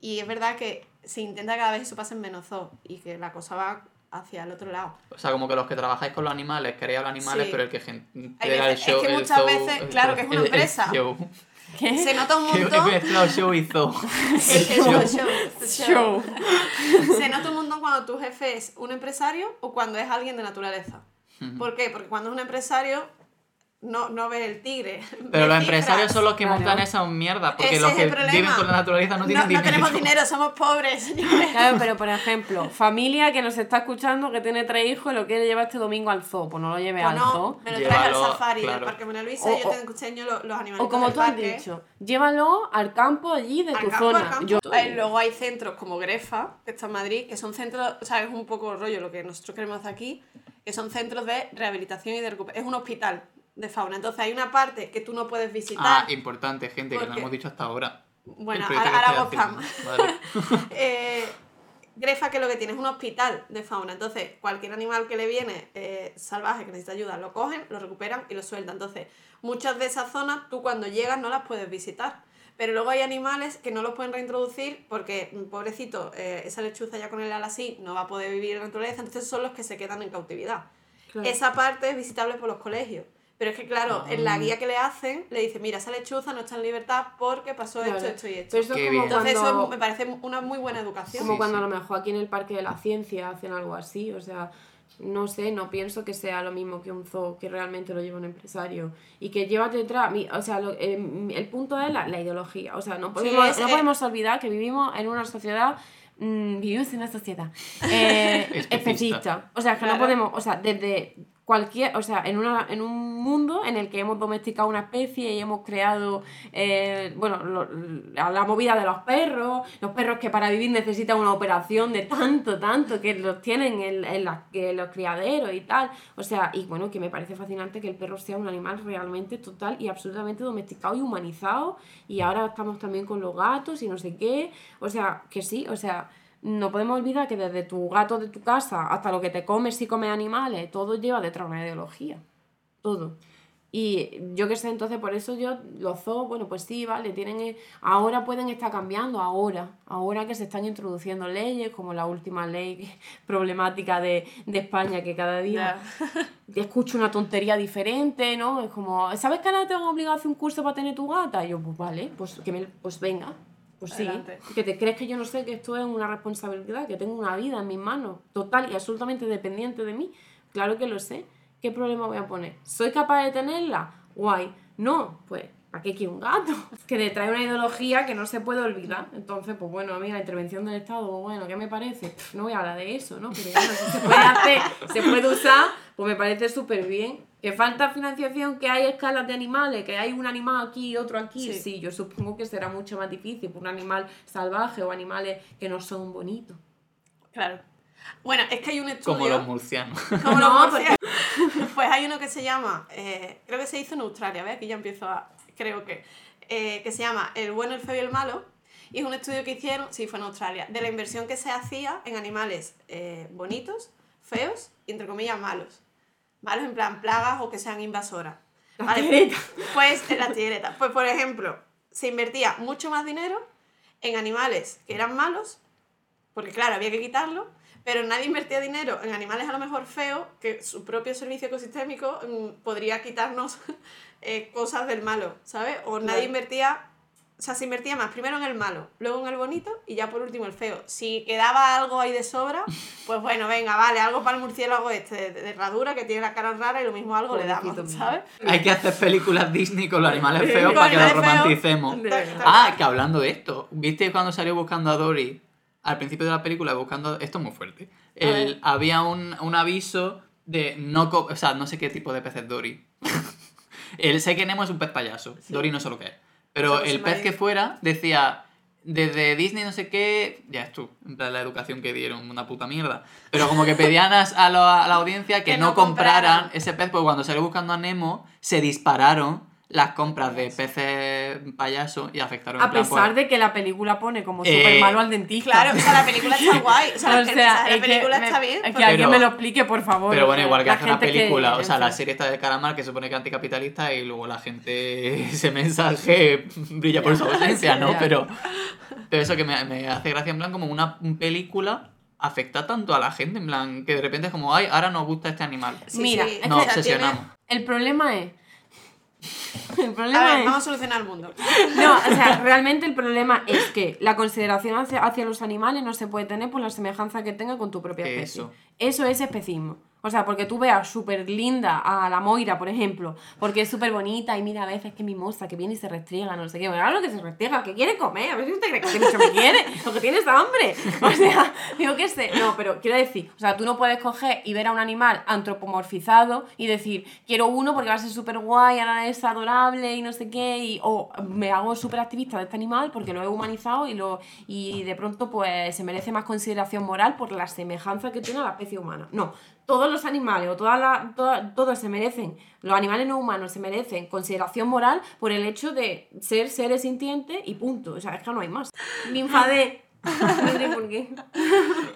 Y es verdad que se intenta cada vez eso pase en menos zoo y que la cosa va hacia el otro lado. O sea, como que los que trabajáis con los animales queréis a los animales, Sí. pero el que genera el veces- es show. que el muchas zoo- veces, el- claro, que es una el- el empresa. show. ¿Qué? Se nota un montón. mezclado show y zoo. el- el Show. show, el Show. Se nota un montón cuando tu jefe es un empresario o cuando es alguien de naturaleza. ¿Por qué? Porque cuando es un empresario no, no ves el tigre. Pero los empresarios son los que Claro. montan esa mierda, porque Ese los es que viven con la naturaleza no tienen no, dinero. tenemos dinero, somos pobres, señores. Claro, pero por ejemplo, familia que nos está escuchando que tiene tres hijos y lo quiere llevar este domingo al zoo, pues no lo lleve O al no, zoo. me lo traes al safari del. Parque Mona Luisa O- y yo te enseño los, los animales O como del tú has parque. dicho, llévalo al campo allí de Al tu campo, zona. Yo- Eh, luego hay centros como Grefa, que está en Madrid, que son centros, o sea, es un poco rollo lo que nosotros queremos hacer aquí, que son centros de rehabilitación y de recuperación. Es un hospital de fauna. Entonces hay una parte que tú no puedes visitar. Ah, importante, gente, que no hemos dicho hasta ahora. Bueno, ahora, que ahora. Vale. Eh, Grefa, que lo que tiene es un hospital de fauna. Entonces, cualquier animal que le viene eh, salvaje que necesita ayuda, lo cogen, lo recuperan y lo sueltan. Entonces, muchas de esas zonas tú cuando llegas no las puedes visitar. Pero luego hay animales que no los pueden reintroducir porque, mm, pobrecito, eh, esa lechuza ya con el ala así no va a poder vivir en la naturaleza. Entonces, son los que se quedan en cautividad. Claro. Esa parte es visitable por los colegios. Pero es que, claro, en la guía que le hacen, le dice, mira, esa lechuza no está en libertad porque pasó Claro. esto, esto y esto. Eso es como. Entonces, cuando, eso me parece una muy buena educación. como Sí, cuando sí. a lo mejor aquí en el Parque de la Ciencia hacen algo así, o sea, no sé, no pienso que sea lo mismo que un zoo que realmente lo lleva un empresario y que lleva detrás, mi- o sea, lo- eh, el punto es la, la ideología, o sea, no podemos, es, no eh, podemos olvidar que vivimos en una sociedad mm, vivimos en una sociedad eh, Especista. especista. O sea, que no podemos, o sea, desde cualquier, o sea, en, una, en un mundo en el que hemos domesticado una especie y hemos creado, eh, bueno, la, la movida de los perros, los perros que para vivir necesitan una operación de tanto, tanto, que los tienen en, en las- que los criaderos y tal. O sea, y bueno, que me parece fascinante que el perro sea un animal realmente total y absolutamente domesticado y humanizado. Y ahora estamos también con los gatos y no sé qué. O sea, que sí, o sea, no podemos olvidar que desde tu gato de tu casa hasta lo que te comes si comes animales, todo lleva detrás una ideología. Todo. Y yo qué sé, entonces por eso yo, los zoos, bueno, pues sí, vale, tienen, eh, ahora pueden estar cambiando, ahora, ahora que se están introduciendo leyes, como la última ley problemática de, de España, que cada día te escucho una tontería diferente, ¿no? Es como, ¿sabes que ahora te van a obligar a hacer un curso para tener tu gata? Y yo, pues vale, pues, que me, pues venga, pues sí. Adelante. Que te crees que yo no sé que esto es una responsabilidad, que tengo una vida en mis manos, total y absolutamente dependiente de mí. Claro que lo sé. ¿Qué problema voy a poner? ¿Soy capaz de tenerla? Guay. No, pues, ¿para qué quiero un gato? Que le trae una ideología que no se puede olvidar. Entonces, pues bueno, a mí la intervención del Estado, pues bueno, ¿qué me parece? Pff, no voy a hablar de eso, ¿no? Pero bueno, si se puede hacer, se puede usar, pues me parece súper bien. Que falta financiación, que hay escalas de animales, que hay un animal aquí y otro aquí. Sí. Sí, yo supongo que será mucho más difícil por un animal salvaje o animales que no son bonitos. Claro. Bueno, es que hay un estudio. Como los murcianos. Como No, los murcianos. Pues hay uno que se llama, eh, creo que se hizo en Australia, ¿ves? Aquí ya empiezo a, creo que, eh, que se llama El bueno, el feo y el malo. Y es un estudio que hicieron, sí, fue en Australia, de la inversión que se hacía en animales eh, bonitos, feos y entre comillas malos. Malos en plan plagas o que sean invasoras. Las Vale. Pues en las tigretas. Pues por ejemplo, se invertía mucho más dinero en animales que eran malos, porque claro, había que quitarlo, pero nadie invertía dinero en animales a lo mejor feos, que su propio servicio ecosistémico mm, podría quitarnos eh, cosas del malo, ¿sabes? O nadie invertía, o sea, se invertía más primero en el malo, luego en el bonito y ya por último el feo. Si quedaba algo ahí de sobra, pues bueno, venga, vale, algo para el murciélago este de, de herradura que tiene la cara rara y lo mismo algo le damos, Pobrecito mío. ¿sabes? Hay que hacer películas Disney con los animales feos para que los romanticemos. Ah, que hablando de esto, ¿viste cuando salió buscando a Dory? Al principio de la película, buscando. Esto es muy fuerte. El- había un, un aviso de no. O sea, no sé qué tipo de pez es Dory. El sé que Nemo es un pez payaso. Dory no sé lo que es. Pero el pez que fuera decía. Desde Disney no sé qué, ya es tú, en plan la educación que dieron, una puta mierda. Pero como que pedían a, a la, a la audiencia que, Que no, no compraran compraran. ese pez, porque cuando salió buscando a Nemo, se dispararon las compras de peces payaso y afectaron A plan, pesar pues, de que la película pone como Eh, súper malo al dentista. Claro, o sea, la película está guay. O sea, de es la película me- está bien. Es que porque- alguien Pero- me lo explique, por favor. Pero o bueno, sea, igual que hace una gente que- película, o sea, la serie está de Calamar que supone que es anticapitalista y luego la gente, ese mensaje brilla por su ausencia, ¿no? Pero, pero eso que me, me hace gracia en plan como una película afecta tanto a la gente, en plan, que de repente es como, ay, ahora nos gusta este animal. Sí, Mira, sí, es Nos o sea, tiene- obsesionamos. El problema es. El A problema ver, es. vamos a solucionar el mundo. No, o sea, realmente el problema es que la consideración hacia, hacia los animales no se puede tener por la semejanza que tenga con tu propia especie. Eso. Eso es especismo. O sea, porque tú veas súper linda a la Moira, por ejemplo, porque es súper bonita y mira a veces que mimosa, que viene y se restriega, no sé qué. Claro que se restriega, que quiere comer. A ver si usted cree que bicho me quiere o que tienes hambre. O sea, digo que sé. No, pero quiero decir, o sea, tú no puedes coger y ver a un animal antropomorfizado y decir, quiero uno porque va a ser súper guay, ahora es adorable y no sé qué, y, o me hago súper activista de este animal porque lo he humanizado y, lo, y de pronto pues se merece más consideración moral por la semejanza que tiene a la especie humana. No, todos los animales o todas las todas- todos se merecen, los animales no humanos se merecen consideración moral por el hecho de ser seres sintientes y punto. O sea, es que no hay más. Me enfadé.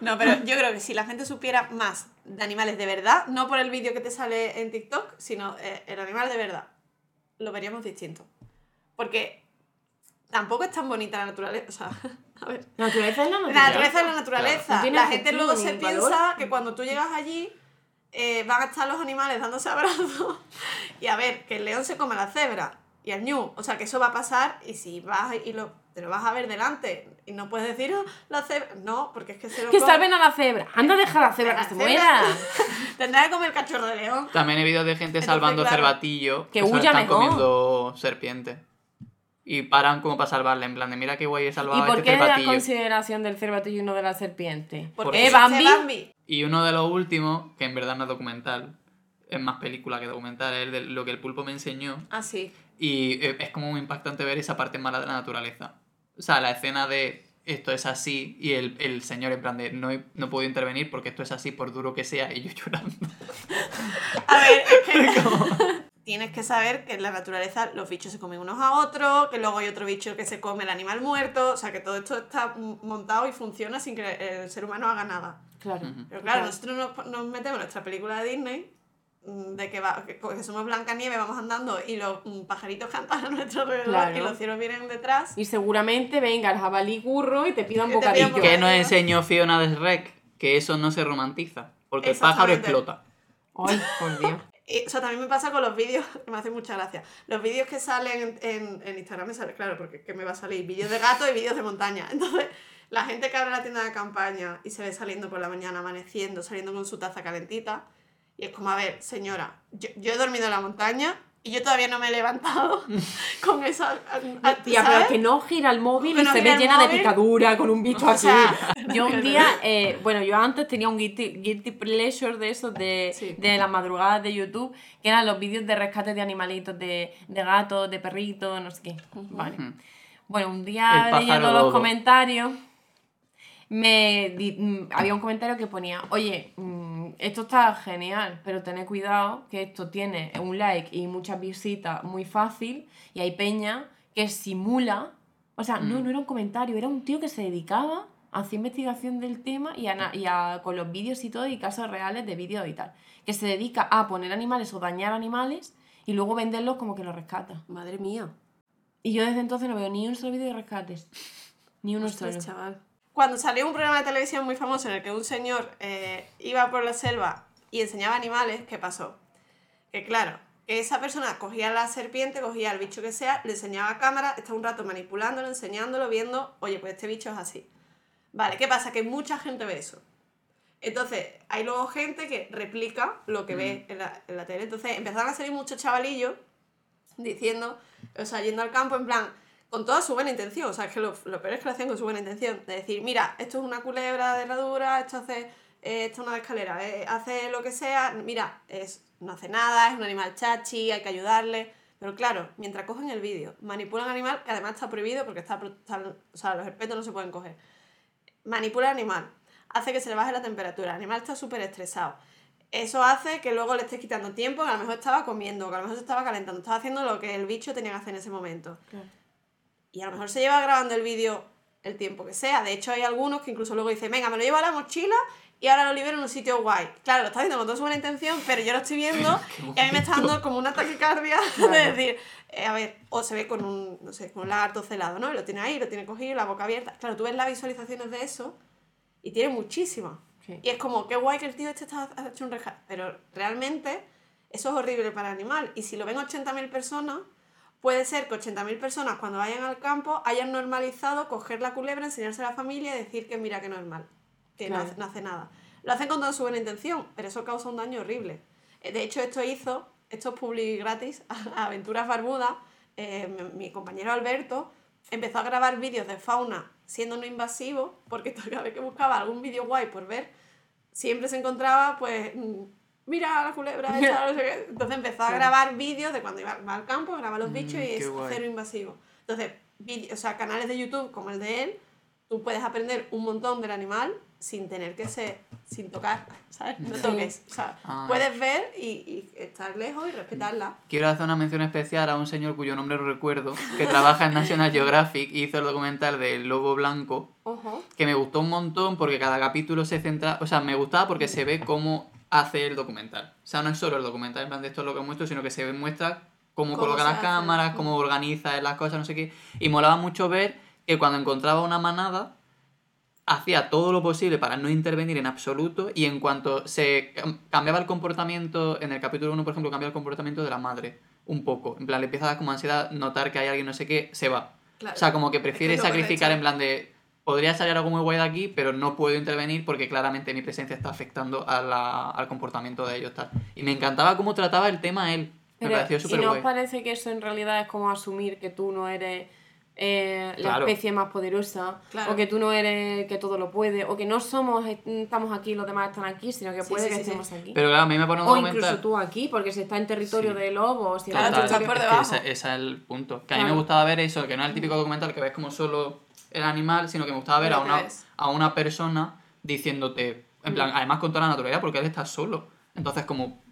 No pero yo creo que si la gente supiera más de animales de verdad, no por el vídeo que te sale en TikTok, sino eh, el animal de verdad, lo veríamos distinto. Porque tampoco es tan bonita la naturaleza. O sea, a ver. La naturaleza es la La naturaleza. naturaleza es la naturaleza. No tiene la gente luego se valor. piensa que cuando tú llegas allí eh, van a estar los animales dándose abrazos. y a ver, que el león se come a la cebra y al ñu. O sea, que eso va a pasar y si vas y lo, te lo vas a ver delante y no puedes decir, "Oh, la cebra. No, porque es que se lo Que come. salven a la cebra. Anda, deja a la cebra que se muera. Tendrá que comer cachorro de león. También he vídeos de gente Entonces, salvando claro, cervatillo que lo huya están mejor. comiendo serpientes. Y paran como para salvarle, en plan de mira qué guay he salvado ¿Y a por este qué la consideración del cervatillo y no de la serpiente? Porque ¿Eh, Bambi? Bambi. Y uno de los últimos, que en verdad no es documental, es más película que documental, es de lo que el pulpo me enseñó. Ah, sí. Y eh, es como muy impactante ver esa parte mala de la naturaleza. O sea, la escena de esto es así y el, el señor en plan de no, he- no puedo intervenir porque esto es así por duro que sea y yo llorando. A ver, es que tienes que saber que en la naturaleza los bichos se comen unos a otros, que luego hay otro bicho que se come el animal muerto, o sea que todo esto está montado y funciona sin que el ser humano haga nada. Claro. Pero claro, nosotros nos, nos metemos en nuestra película de Disney, mm, de que, va, que, que somos Blancanieves, vamos andando y los mm, pajaritos cantan a nuestro alrededor Claro. y los cielos vienen detrás. Y seguramente venga el jabalí curro y te pida un Y te pida un bocadillo. bocadillo. ¿Qué nos enseñó Fiona de Shrek? Que eso no se romantiza. Porque el pájaro explota. Ay, por Dios. O sea, también me pasa con los vídeos, me hace mucha gracia. Los vídeos que salen en, en, Instagram me sale, claro, porque que me va a salir vídeos de gato y vídeos de montaña. Entonces, la gente que abre la tienda de campaña y se ve saliendo por la mañana, amaneciendo, saliendo con su taza calentita, y es como, a ver, señora, yo, yo he dormido en la montaña y yo todavía no me he levantado con esa... Tía, pero que no gira el móvil Que y no se ve llena de móvil. picadura con un bicho O así. sea, yo un día, eh, bueno, yo antes tenía un guilty, guilty pleasure de esos de, Sí. de las madrugadas de YouTube, que eran los vídeos de rescate de animalitos, de, de gatos, de perritos, no sé qué. Vale. Bueno, un día leyendo los comentarios, me di- mm, había un comentario que ponía, oye, mm, esto está genial, pero tened cuidado que esto tiene un like y muchas visitas muy fácil y hay peña que simula, o sea, no, Mm. no era un comentario, era un tío que se dedicaba a hacer investigación del tema y, a, na- y a- con los vídeos y todo y casos reales de vídeos y tal, que se dedica a poner animales o dañar animales y luego venderlos como que los rescata. Madre mía. Y yo desde entonces no veo ni un solo vídeo de rescates. Ni uno Ostras, solo. chaval. Cuando salió un programa de televisión muy famoso en el que un señor eh, iba por la selva y enseñaba animales, ¿qué pasó? Que claro, esa persona cogía la serpiente, cogía el bicho que sea, le enseñaba a cámara, estaba un rato manipulándolo, enseñándolo, viendo, oye, pues este bicho es así. Vale, ¿qué pasa? Que mucha gente ve eso. Entonces, hay luego gente que replica lo que ve en la, en la tele. Entonces, empezaron a salir muchos chavalillos diciendo, o sea, yendo al campo en plan, con toda su buena intención, o sea, es que lo, peor es que lo hacían con su buena intención, de decir, mira, esto es una culebra de herradura, esto hace, eh, esto es una escalera, eh, hace lo que sea, mira, es, no hace nada, es un animal chachi, hay que ayudarle, pero claro, mientras cogen el vídeo, manipulan al animal, que además está prohibido porque está, están- o sea, los herpetos no se pueden coger, manipula al animal, hace que se le baje la temperatura, el animal está súper estresado, eso hace que luego le estés quitando tiempo, que a lo mejor estaba comiendo, que a lo mejor se estaba calentando, estaba haciendo lo que el bicho tenía que hacer en ese momento. Y a lo mejor se lleva grabando el vídeo el tiempo que sea. De hecho, hay algunos que incluso luego dicen, venga, me lo llevo a la mochila y ahora lo libero en un sitio guay. Claro, lo está haciendo con toda su buena intención, pero yo lo estoy viendo y a mí me está dando como una taquicardia de decir, eh, a ver, o se ve con un, no sé, con un lagarto celado, ¿no? Y lo tiene ahí, lo tiene cogido, la boca abierta. Claro, tú ves las visualizaciones de eso y tiene muchísimas. Y es como, qué guay que el tío este está ha hecho un rescate. Pero realmente eso es horrible para el animal. Y si lo ven 80.000 personas, puede ser que 80.000 personas cuando vayan al campo hayan normalizado coger la culebra, enseñarse a la familia y decir que mira que no es mal, que no, Claro. hace, no hace nada. Lo hacen con toda su buena intención, pero eso causa un daño horrible. Eh, De hecho, esto hizo, esto es publi gratis, a Aventuras Barbudas, eh, mi, mi compañero Alberto empezó a grabar vídeos de fauna siendo no invasivo, porque cada vez que buscaba algún vídeo guay por ver, siempre se encontraba, pues, mm, mira la culebra, esta, no sé qué. Entonces empezó a grabar vídeos de cuando iba al campo, graba los bichos y es guay. cero invasivo. Entonces, o sea, canales de YouTube como el de él, tú puedes aprender un montón del animal sin tener que ser, sin tocar, ¿sabes? No toques. O sea, Ah. puedes ver y, y estar lejos y respetarla. Quiero hacer una mención especial a un señor cuyo nombre no recuerdo, que trabaja en National Geographic y hizo el documental del lobo blanco, que me gustó un montón porque cada capítulo se centra, o sea, me gustaba porque se ve cómo hace el documental. O sea, no es solo el documental, en plan de esto es lo que muestro, sino que se muestra cómo, Cómo coloca las hace. cámaras, cómo organiza las cosas, no sé qué. Y molaba mucho ver que cuando encontraba una manada, hacía todo lo posible para no intervenir en absoluto y en cuanto se cam- cambiaba el comportamiento, en el capítulo 1, por ejemplo, cambia el comportamiento de la madre un poco. En plan, le empieza a dar como ansiedad notar que hay alguien no sé qué, se va. Claro. O sea, como que prefiere es sacrificar en plan de. Podría salir algo muy guay de aquí, pero no puedo intervenir porque claramente mi presencia está afectando a la- al comportamiento de ellos. Tal. Y me encantaba cómo trataba el tema él. Me Pero, pareció ¿y súper no os parece que eso en realidad es como asumir que tú no eres eh, la Claro. especie más poderosa? Claro. O que tú no eres que todo lo puede, o que no somos, eh, estamos aquí y los demás están aquí, sino que Sí, puede sí, que sí, sí. estemos aquí. Pero claro, a mí me pone un o documental. incluso tú aquí, porque si está en territorio Sí. de lobos, si Claro, está tú estás por es debajo. que ese, ese es el punto. Que a mí me gustaba ver eso, que no es el típico documental que ves como solo el animal, sino que me gustaba ver a una, a una persona diciéndote, en Mm. plan, además con toda la naturalidad, porque él está solo. Entonces, como,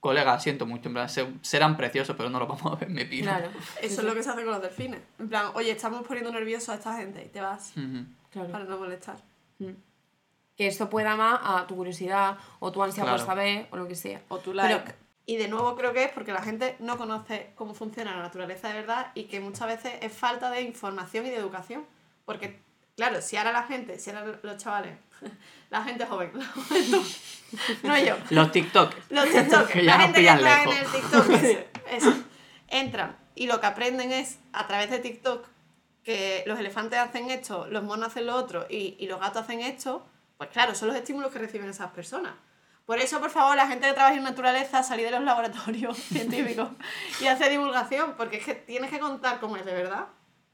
colega, siento mucho, en plan, se- serán preciosos, pero no los vamos a ver, me pido. Claro, Eso es lo que se hace con los delfines. En plan, oye, estamos poniendo nervioso a esta gente y te vas claro. para no molestar. Mm. Que esto pueda más a tu curiosidad, o tu ansia por saber, o lo que sea. O tu Pero- y de nuevo creo que es porque la gente no conoce cómo funciona la naturaleza de verdad y que muchas veces es falta de información y de educación. Porque, claro, si ahora la gente, si ahora los chavales, la gente joven, la juventud, no yo, Los TikTok. los TikTok, Que la ya gente que está en el TikTok, ese, entran y lo que aprenden es a través de TikTok que los elefantes hacen esto, los monos hacen lo otro y, y los gatos hacen esto, pues claro, son los estímulos que reciben esas personas. Por eso, por favor, la gente que trabaja en naturaleza, salir de los laboratorios científicos y hacer divulgación, porque es que tienes que contar cómo es de verdad.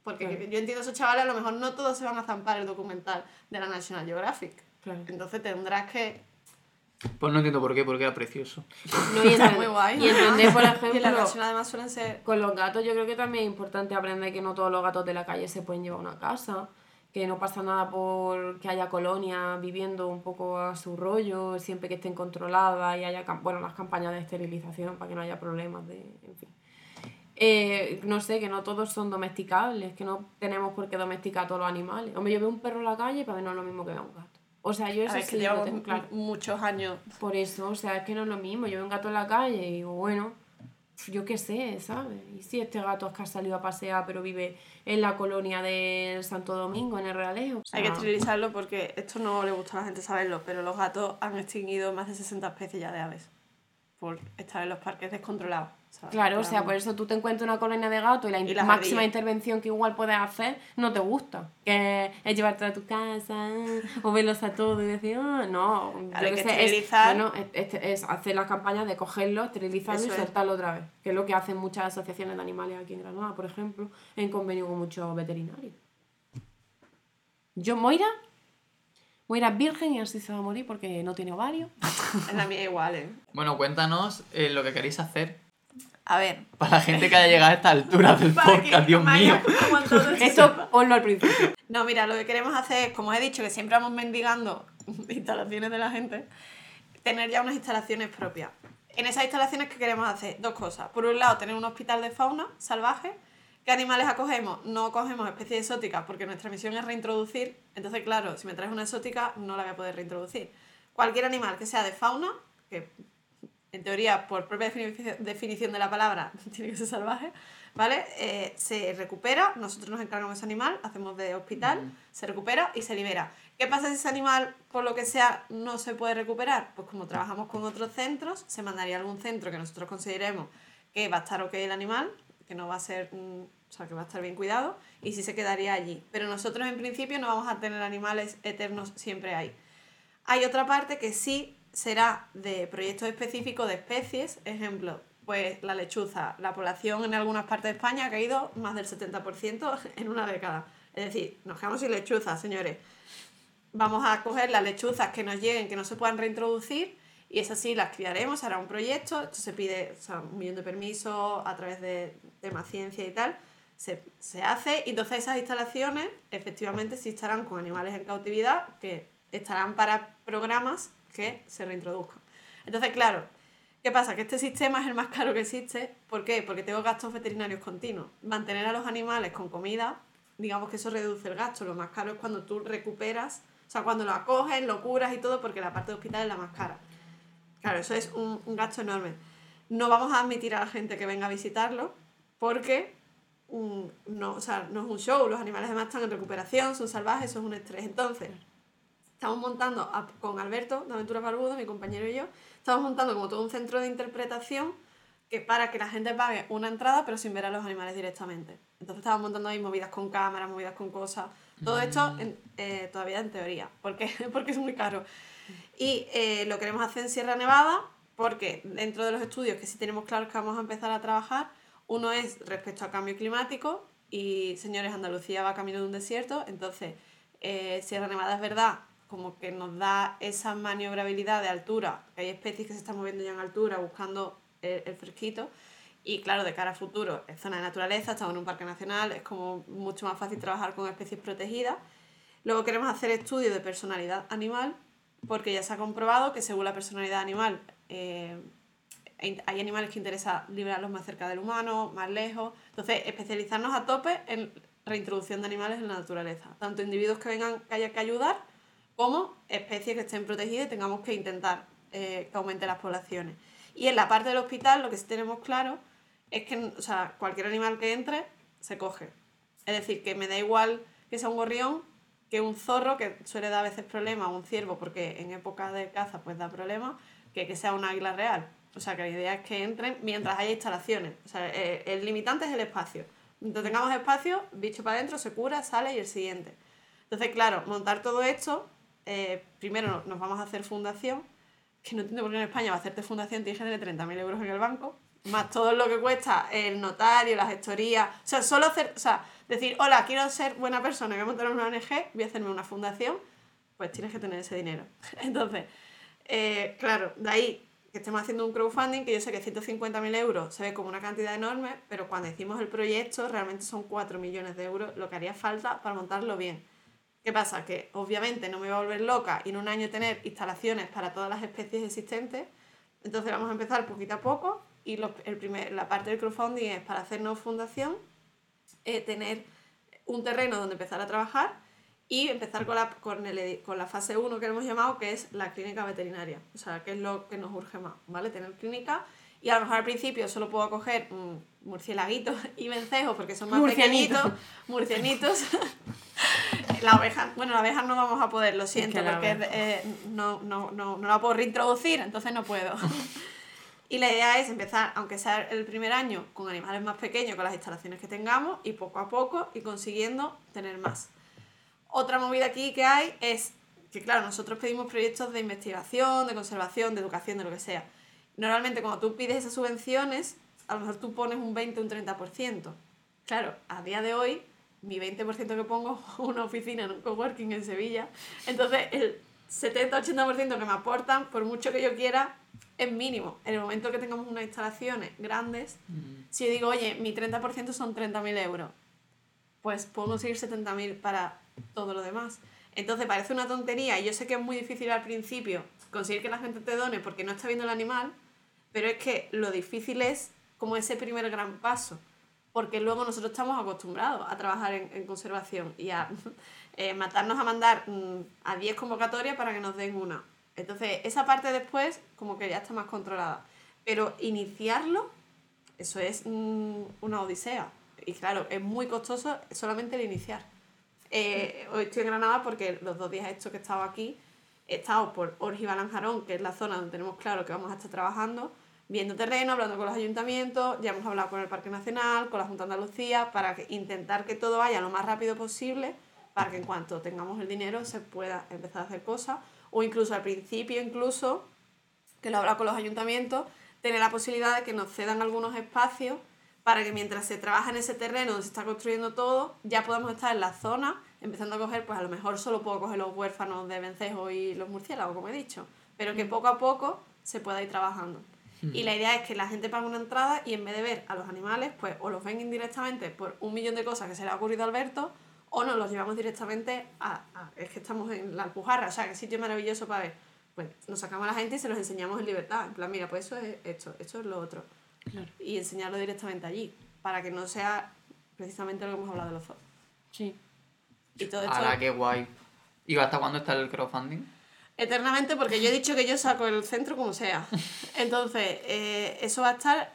Porque Claro. yo entiendo a esos chavales, a lo mejor no todos se van a zampar el documental de la National Geographic. Claro. Entonces tendrás que Pues no entiendo por qué, porque era precioso. No, y, Está muy guay. y entender, por Y en la ejemplo, National además suelen ser... Con los gatos yo creo que también es importante aprender que no todos los gatos de la calle se pueden llevar a una casa, que no pasa nada por que haya colonias viviendo un poco a su rollo, siempre que estén controladas y haya, bueno, las campañas de esterilización para que no haya problemas de, en fin. Eh, no sé, que no todos son domesticables, que no tenemos por qué domesticar a todos los animales. Hombre, yo veo un perro en la calle para mí no es lo mismo que ver un gato. O sea, yo A eso ver, sí que lo tengo claro. mu- muchos años. Por eso, o sea, es que no es lo mismo. Yo veo un gato en la calle y digo, bueno, yo qué sé, ¿sabes? Y si este gato es que ha salido a pasear, pero vive en la colonia de Santo Domingo, en el Realejo. O sea, Hay que esterilizarlo porque esto no le gusta a la gente saberlo, pero los gatos han extinguido más de 60 especies ya de aves por estar en los parques descontrolados. ¿sabes? Claro, o sea, por eso tú te encuentras una colonia de gatos y la Y las máxima intervención que igual puedes hacer no te gusta. Que es llevarte a tu casa o verlos a todos y decir, ah, no, Claro, hay qué que sé, es, esterilizar. bueno, es, es- hacer la campaña de cogerlo, esterilizarlo Eso y es. soltarlo otra vez. Que es lo que hacen muchas asociaciones de animales aquí en Granada, por ejemplo, en convenio con muchos veterinarios. Yo, Moira, Moira es virgen y así se va a morir porque no tiene ovario. En la mía igual, ¿eh? Bueno, cuéntanos eh, lo que queréis hacer. A ver. Para la gente que haya llegado a esta altura del para que podcast, Dios mío. vaya aguantando el Esto ponlo al principio. No, mira, lo que queremos hacer es, como os he dicho, que siempre vamos mendigando instalaciones de la gente, tener ya unas instalaciones propias. En esas instalaciones, ¿qué queremos hacer? Dos cosas. Por un lado, tener un hospital de fauna salvaje. ¿Qué animales acogemos? No cogemos especies exóticas porque nuestra misión es reintroducir. Entonces, claro, si me traes una exótica, no la voy a poder reintroducir. Cualquier animal que sea de fauna, que en teoría, por propia definición de la palabra, tiene que ser salvaje, ¿vale? Eh, se recupera, nosotros nos encargamos de ese animal, hacemos de hospital, se recupera y se libera. ¿Qué pasa si ese animal, por lo que sea, no se puede recuperar? Pues como trabajamos con otros centros, se mandaría a algún centro que nosotros consideremos que va a estar ok el animal, que no va a ser, o sea, que va a estar bien cuidado, y sí se quedaría allí. Pero nosotros en principio no vamos a tener animales eternos siempre ahí. Hay otra parte que sí será de proyectos específicos de especies, ejemplo, pues la lechuza, la población en algunas partes de España ha caído más del 70% en una década. Es decir, nos quedamos sin lechuzas, señores. Vamos a coger las lechuzas que nos lleguen, que no se puedan reintroducir, y esas sí las criaremos, hará un proyecto, esto se pide un millón de permisos a través de tema ciencia y tal, se, se hace, y entonces esas instalaciones efectivamente sí estarán con animales en cautividad, que estarán para programas que se reintroduzcan. Entonces, claro, ¿qué pasa? Que este sistema es el más caro que existe. ¿Por qué? Porque tengo gastos veterinarios continuos. Mantener a los animales con comida, digamos que eso reduce el gasto. Lo más caro es cuando tú recuperas, o sea, cuando lo acoges, lo curas y todo, porque la parte de hospital es la más cara. Claro, eso es un, gasto enorme. No vamos a admitir a la gente que venga a visitarlo porque no, o sea, no es un show, los animales además están en recuperación, son salvajes, eso es un estrés. Entonces, estamos montando con Alberto de Aventuras Barbudas, mi compañero y yo, estamos montando como todo un centro de interpretación que para que la gente pague una entrada pero sin ver a los animales directamente. Entonces estamos montando ahí movidas con cámaras, movidas con cosas. Todo esto eh, todavía en teoría, porque, porque es muy caro. Y eh, lo queremos hacer en Sierra Nevada porque dentro de los estudios que sí tenemos claro que vamos a empezar a trabajar, uno es respecto al cambio climático y señores, Andalucía va camino de un desierto, entonces eh, Sierra Nevada es verdad como que nos da esa maniobrabilidad de altura. Hay especies que se están moviendo ya en altura buscando el, fresquito. Y claro, de cara a futuro, es zona de naturaleza, estamos en un parque nacional, es como mucho más fácil trabajar con especies protegidas. Luego queremos hacer estudios de personalidad animal, porque ya se ha comprobado que según la personalidad animal, eh, hay animales que interesa liberarlos más cerca del humano, más lejos. Entonces, especializarnos a tope en reintroducción de animales en la naturaleza. Tanto individuos que vengan que haya que ayudar, como especies que estén protegidas y tengamos que intentar eh, que aumente las poblaciones. Y en la parte del hospital lo que sí tenemos claro es que o sea, cualquier animal que entre se coge. Es decir, que me da igual que sea un gorrión que un zorro, que suele dar a veces problemas, un ciervo, porque en época de caza pues da problemas, que que sea un águila real. O sea, que la idea es que entren mientras haya instalaciones. O sea, el, el limitante es el espacio. Mientras tengamos espacio, bicho para adentro, se cura, sale y el siguiente. Entonces, claro, montar todo esto eh, primero nos vamos a hacer fundación, que no entiendo por qué en España va a hacerte fundación tienes que tener 30.000 euros en el banco, más todo lo que cuesta el notario, la gestoría, o sea, solo hacer, o sea, decir, hola, quiero ser buena persona, voy a montar una ONG, voy a hacerme una fundación, pues tienes que tener ese dinero. Entonces, eh, claro, de ahí que estemos haciendo un crowdfunding, que yo sé que 150.000 euros se ve como una cantidad enorme, pero cuando hicimos el proyecto realmente son 4 millones de euros lo que haría falta para montarlo bien. ¿Qué pasa? Que obviamente no me voy a volver loca y en un año tener instalaciones para todas las especies existentes. Entonces vamos a empezar poquito a poco y el primer, la parte del crowdfunding es para hacernos fundación, eh, tener un terreno donde empezar a trabajar y empezar con la, con, el, con la fase 1 que hemos llamado, que es la clínica veterinaria. O sea, que es lo que nos urge más, ¿vale? Tener clínica y a lo mejor al principio solo puedo coger murcielaguitos y vencejos porque son más pequeñitos, murcianitos. la oveja, bueno, la oveja no vamos a poder, lo siento, porque eh, no, no, no, no la puedo reintroducir, entonces no puedo. y la idea es empezar, aunque sea el primer año, con animales más pequeños, con las instalaciones que tengamos, y poco a poco y consiguiendo tener más. Otra movida aquí que hay es que, claro, nosotros pedimos proyectos de investigación, de conservación, de educación, de lo que sea. Normalmente cuando tú pides esas subvenciones, a lo mejor tú pones un 20 o un 30%. Claro, a día de hoy mi 20% que pongo una oficina en un coworking en Sevilla. Entonces, el 70-80% que me aportan, por mucho que yo quiera, es mínimo. En el momento que tengamos unas instalaciones grandes, si yo digo, oye, mi 30% son 30.000 euros, pues puedo conseguir 70.000 para todo lo demás. Entonces parece una tontería y yo sé que es muy difícil al principio conseguir que la gente te done porque no está viendo el animal, pero es que lo difícil es como ese primer gran paso, porque luego nosotros estamos acostumbrados a trabajar en, en conservación y a eh, matarnos a mandar mm, a 10 convocatorias para que nos den una. Entonces, esa parte después como que ya está más controlada. Pero iniciarlo, eso es mm, una odisea. Y claro, es muy costoso solamente el iniciar. Eh, hoy estoy en Granada porque los dos días estos que he estado aquí, he estado por Orgiva Lanjarón, que es la zona donde tenemos claro que vamos a estar trabajando, viendo terreno, hablando con los ayuntamientos, ya hemos hablado con el Parque Nacional, con la Junta de Andalucía, para intentar que todo vaya lo más rápido posible, para que en cuanto tengamos el dinero se pueda empezar a hacer cosas, o incluso al principio, incluso, que lo hablado con los ayuntamientos, tener la posibilidad de que nos cedan algunos espacios para que mientras se trabaja en ese terreno donde se está construyendo todo, ya podamos estar en la zona, empezando a coger, pues a lo mejor solo puedo coger los huérfanos de vencejo y los murciélagos, como he dicho, pero que poco a poco se pueda ir trabajando. Y la idea es que la gente pague una entrada y en vez de ver a los animales, pues o los ven indirectamente por un millón de cosas que se le ha ocurrido a Alberto, o nos los llevamos directamente a, a- Es que estamos en la Alpujarra, o sea, que sitio maravilloso para ver. Pues nos sacamos a la gente y se los enseñamos en libertad. En plan, mira, pues eso es esto, esto es lo otro. Y enseñarlo directamente allí, para que no sea precisamente lo que hemos hablado de los zoos. Sí. Y todo esto ¡Hala, qué guay! ¿Y hasta cuándo está el crowdfunding? eternamente, porque yo he dicho que yo saco el centro como sea. Entonces, eh, eso va a estar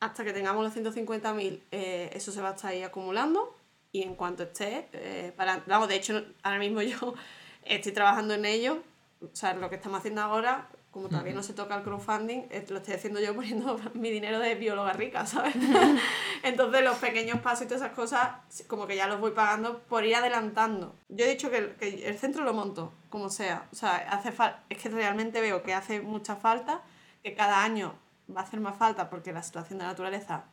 hasta que tengamos los 150.000, eh, eso se va a estar ahí acumulando. Y en cuanto esté, eh, para, vamos, de hecho, ahora mismo yo estoy trabajando en ello. O sea, lo que estamos haciendo ahora, como todavía no se toca el crowdfunding, eh, lo estoy haciendo yo poniendo mi dinero de bióloga rica, ¿sabes? Entonces, los pequeños pasos y todas esas cosas, como que ya los voy pagando por ir adelantando. Yo he dicho que el, que el centro lo monto, como sea. O sea, hace es que realmente veo que hace mucha falta, que cada año va a hacer más falta porque la situación de la naturaleza,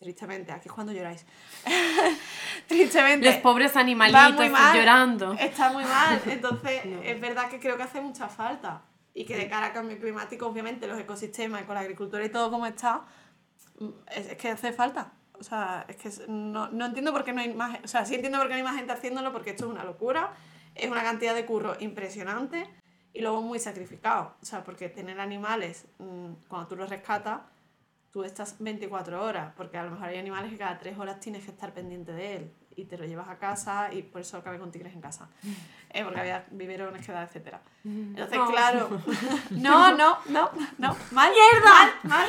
tristemente, aquí es cuando lloráis. tristemente. Los pobres animalitos muy mal, llorando. Está muy mal. Entonces, es verdad que creo que hace mucha falta. Y que de cara al cambio climático, obviamente, los ecosistemas y con la agricultura y todo como está, mm, es, es que hace falta. O sea, es que no, no entiendo por qué no hay más... O sea, sí entiendo por qué no hay más gente haciéndolo, porque esto es una locura. Es una cantidad de curro impresionante y luego muy sacrificado. O sea, porque tener animales, mm, cuando tú los rescatas, tú estás 24 horas, porque a lo mejor hay animales que cada 3 horas tienes que estar pendiente de él y te lo llevas a casa y por eso acabé con tigres en casa. Eh, porque había biberones que dar, etc. Entonces, No. claro. No, no, no, no. Mal, ¡Mierda! Mal, mal.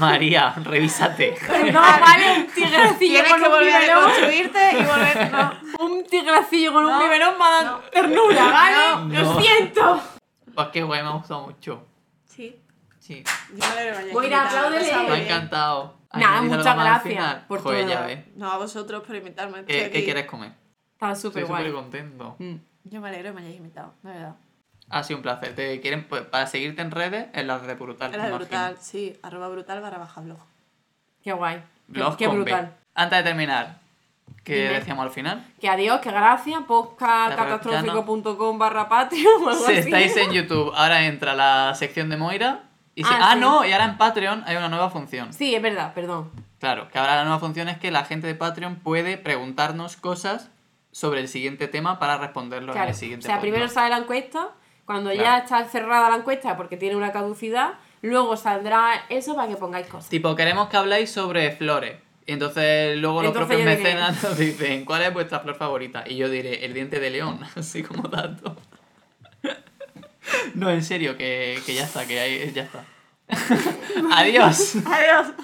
María, revísate. No, vale, un tigrecillo Tienes con que un volver a biberón. construirte y volver. No. Un tigrecillo con un biberón va a dar no. ternura, ¿vale? No. Lo siento. Pues qué guay, me ha gustado mucho. Sí. Sí, Yo me alegro que me hayáis Moira, invitado, apláudele. está muy me ha encantado. Nada, ¿Añadís muchas gracias por Joder, todo. No, a vosotros por invitarme. estoy ¿Qué, aquí. qué quieres comer? Estaba Estoy súper súper guay. contento. Mm. Yo me alegro que me hayáis invitado, de verdad. Ha sido un placer. Te quieren, pues, para seguirte en redes, en las de Brutal. Era me de brutal, sí. Arroba brutal barra baja blog. Qué guay. Qué, Blog qué B. brutal. Antes de terminar, ¿qué Dime. decíamos al final? Que adiós, que gracias. Podcastcatastrófico.com barra Patreon o algo Si así. estáis en YouTube, ahora entra la sección de Moira. Y Ah, ah, sí. no, y ahora en Patreon hay una nueva función. Sí, es verdad, perdón. Claro, que ahora la nueva función es que la gente de Patreon puede preguntarnos cosas sobre el siguiente tema para responderlo en el O siguiente sea, primero sale la encuesta, cuando ya está cerrada la encuesta porque tiene una caducidad, luego saldrá eso para que pongáis cosas. Tipo, queremos que habláis sobre flores. Y entonces luego los Entonces propios diré- mecenas nos dicen, ¿cuál es vuestra flor favorita? Y yo diré, el diente de león, así como dato. No, en serio, que, que ya está, que ya está. Adiós. Adiós.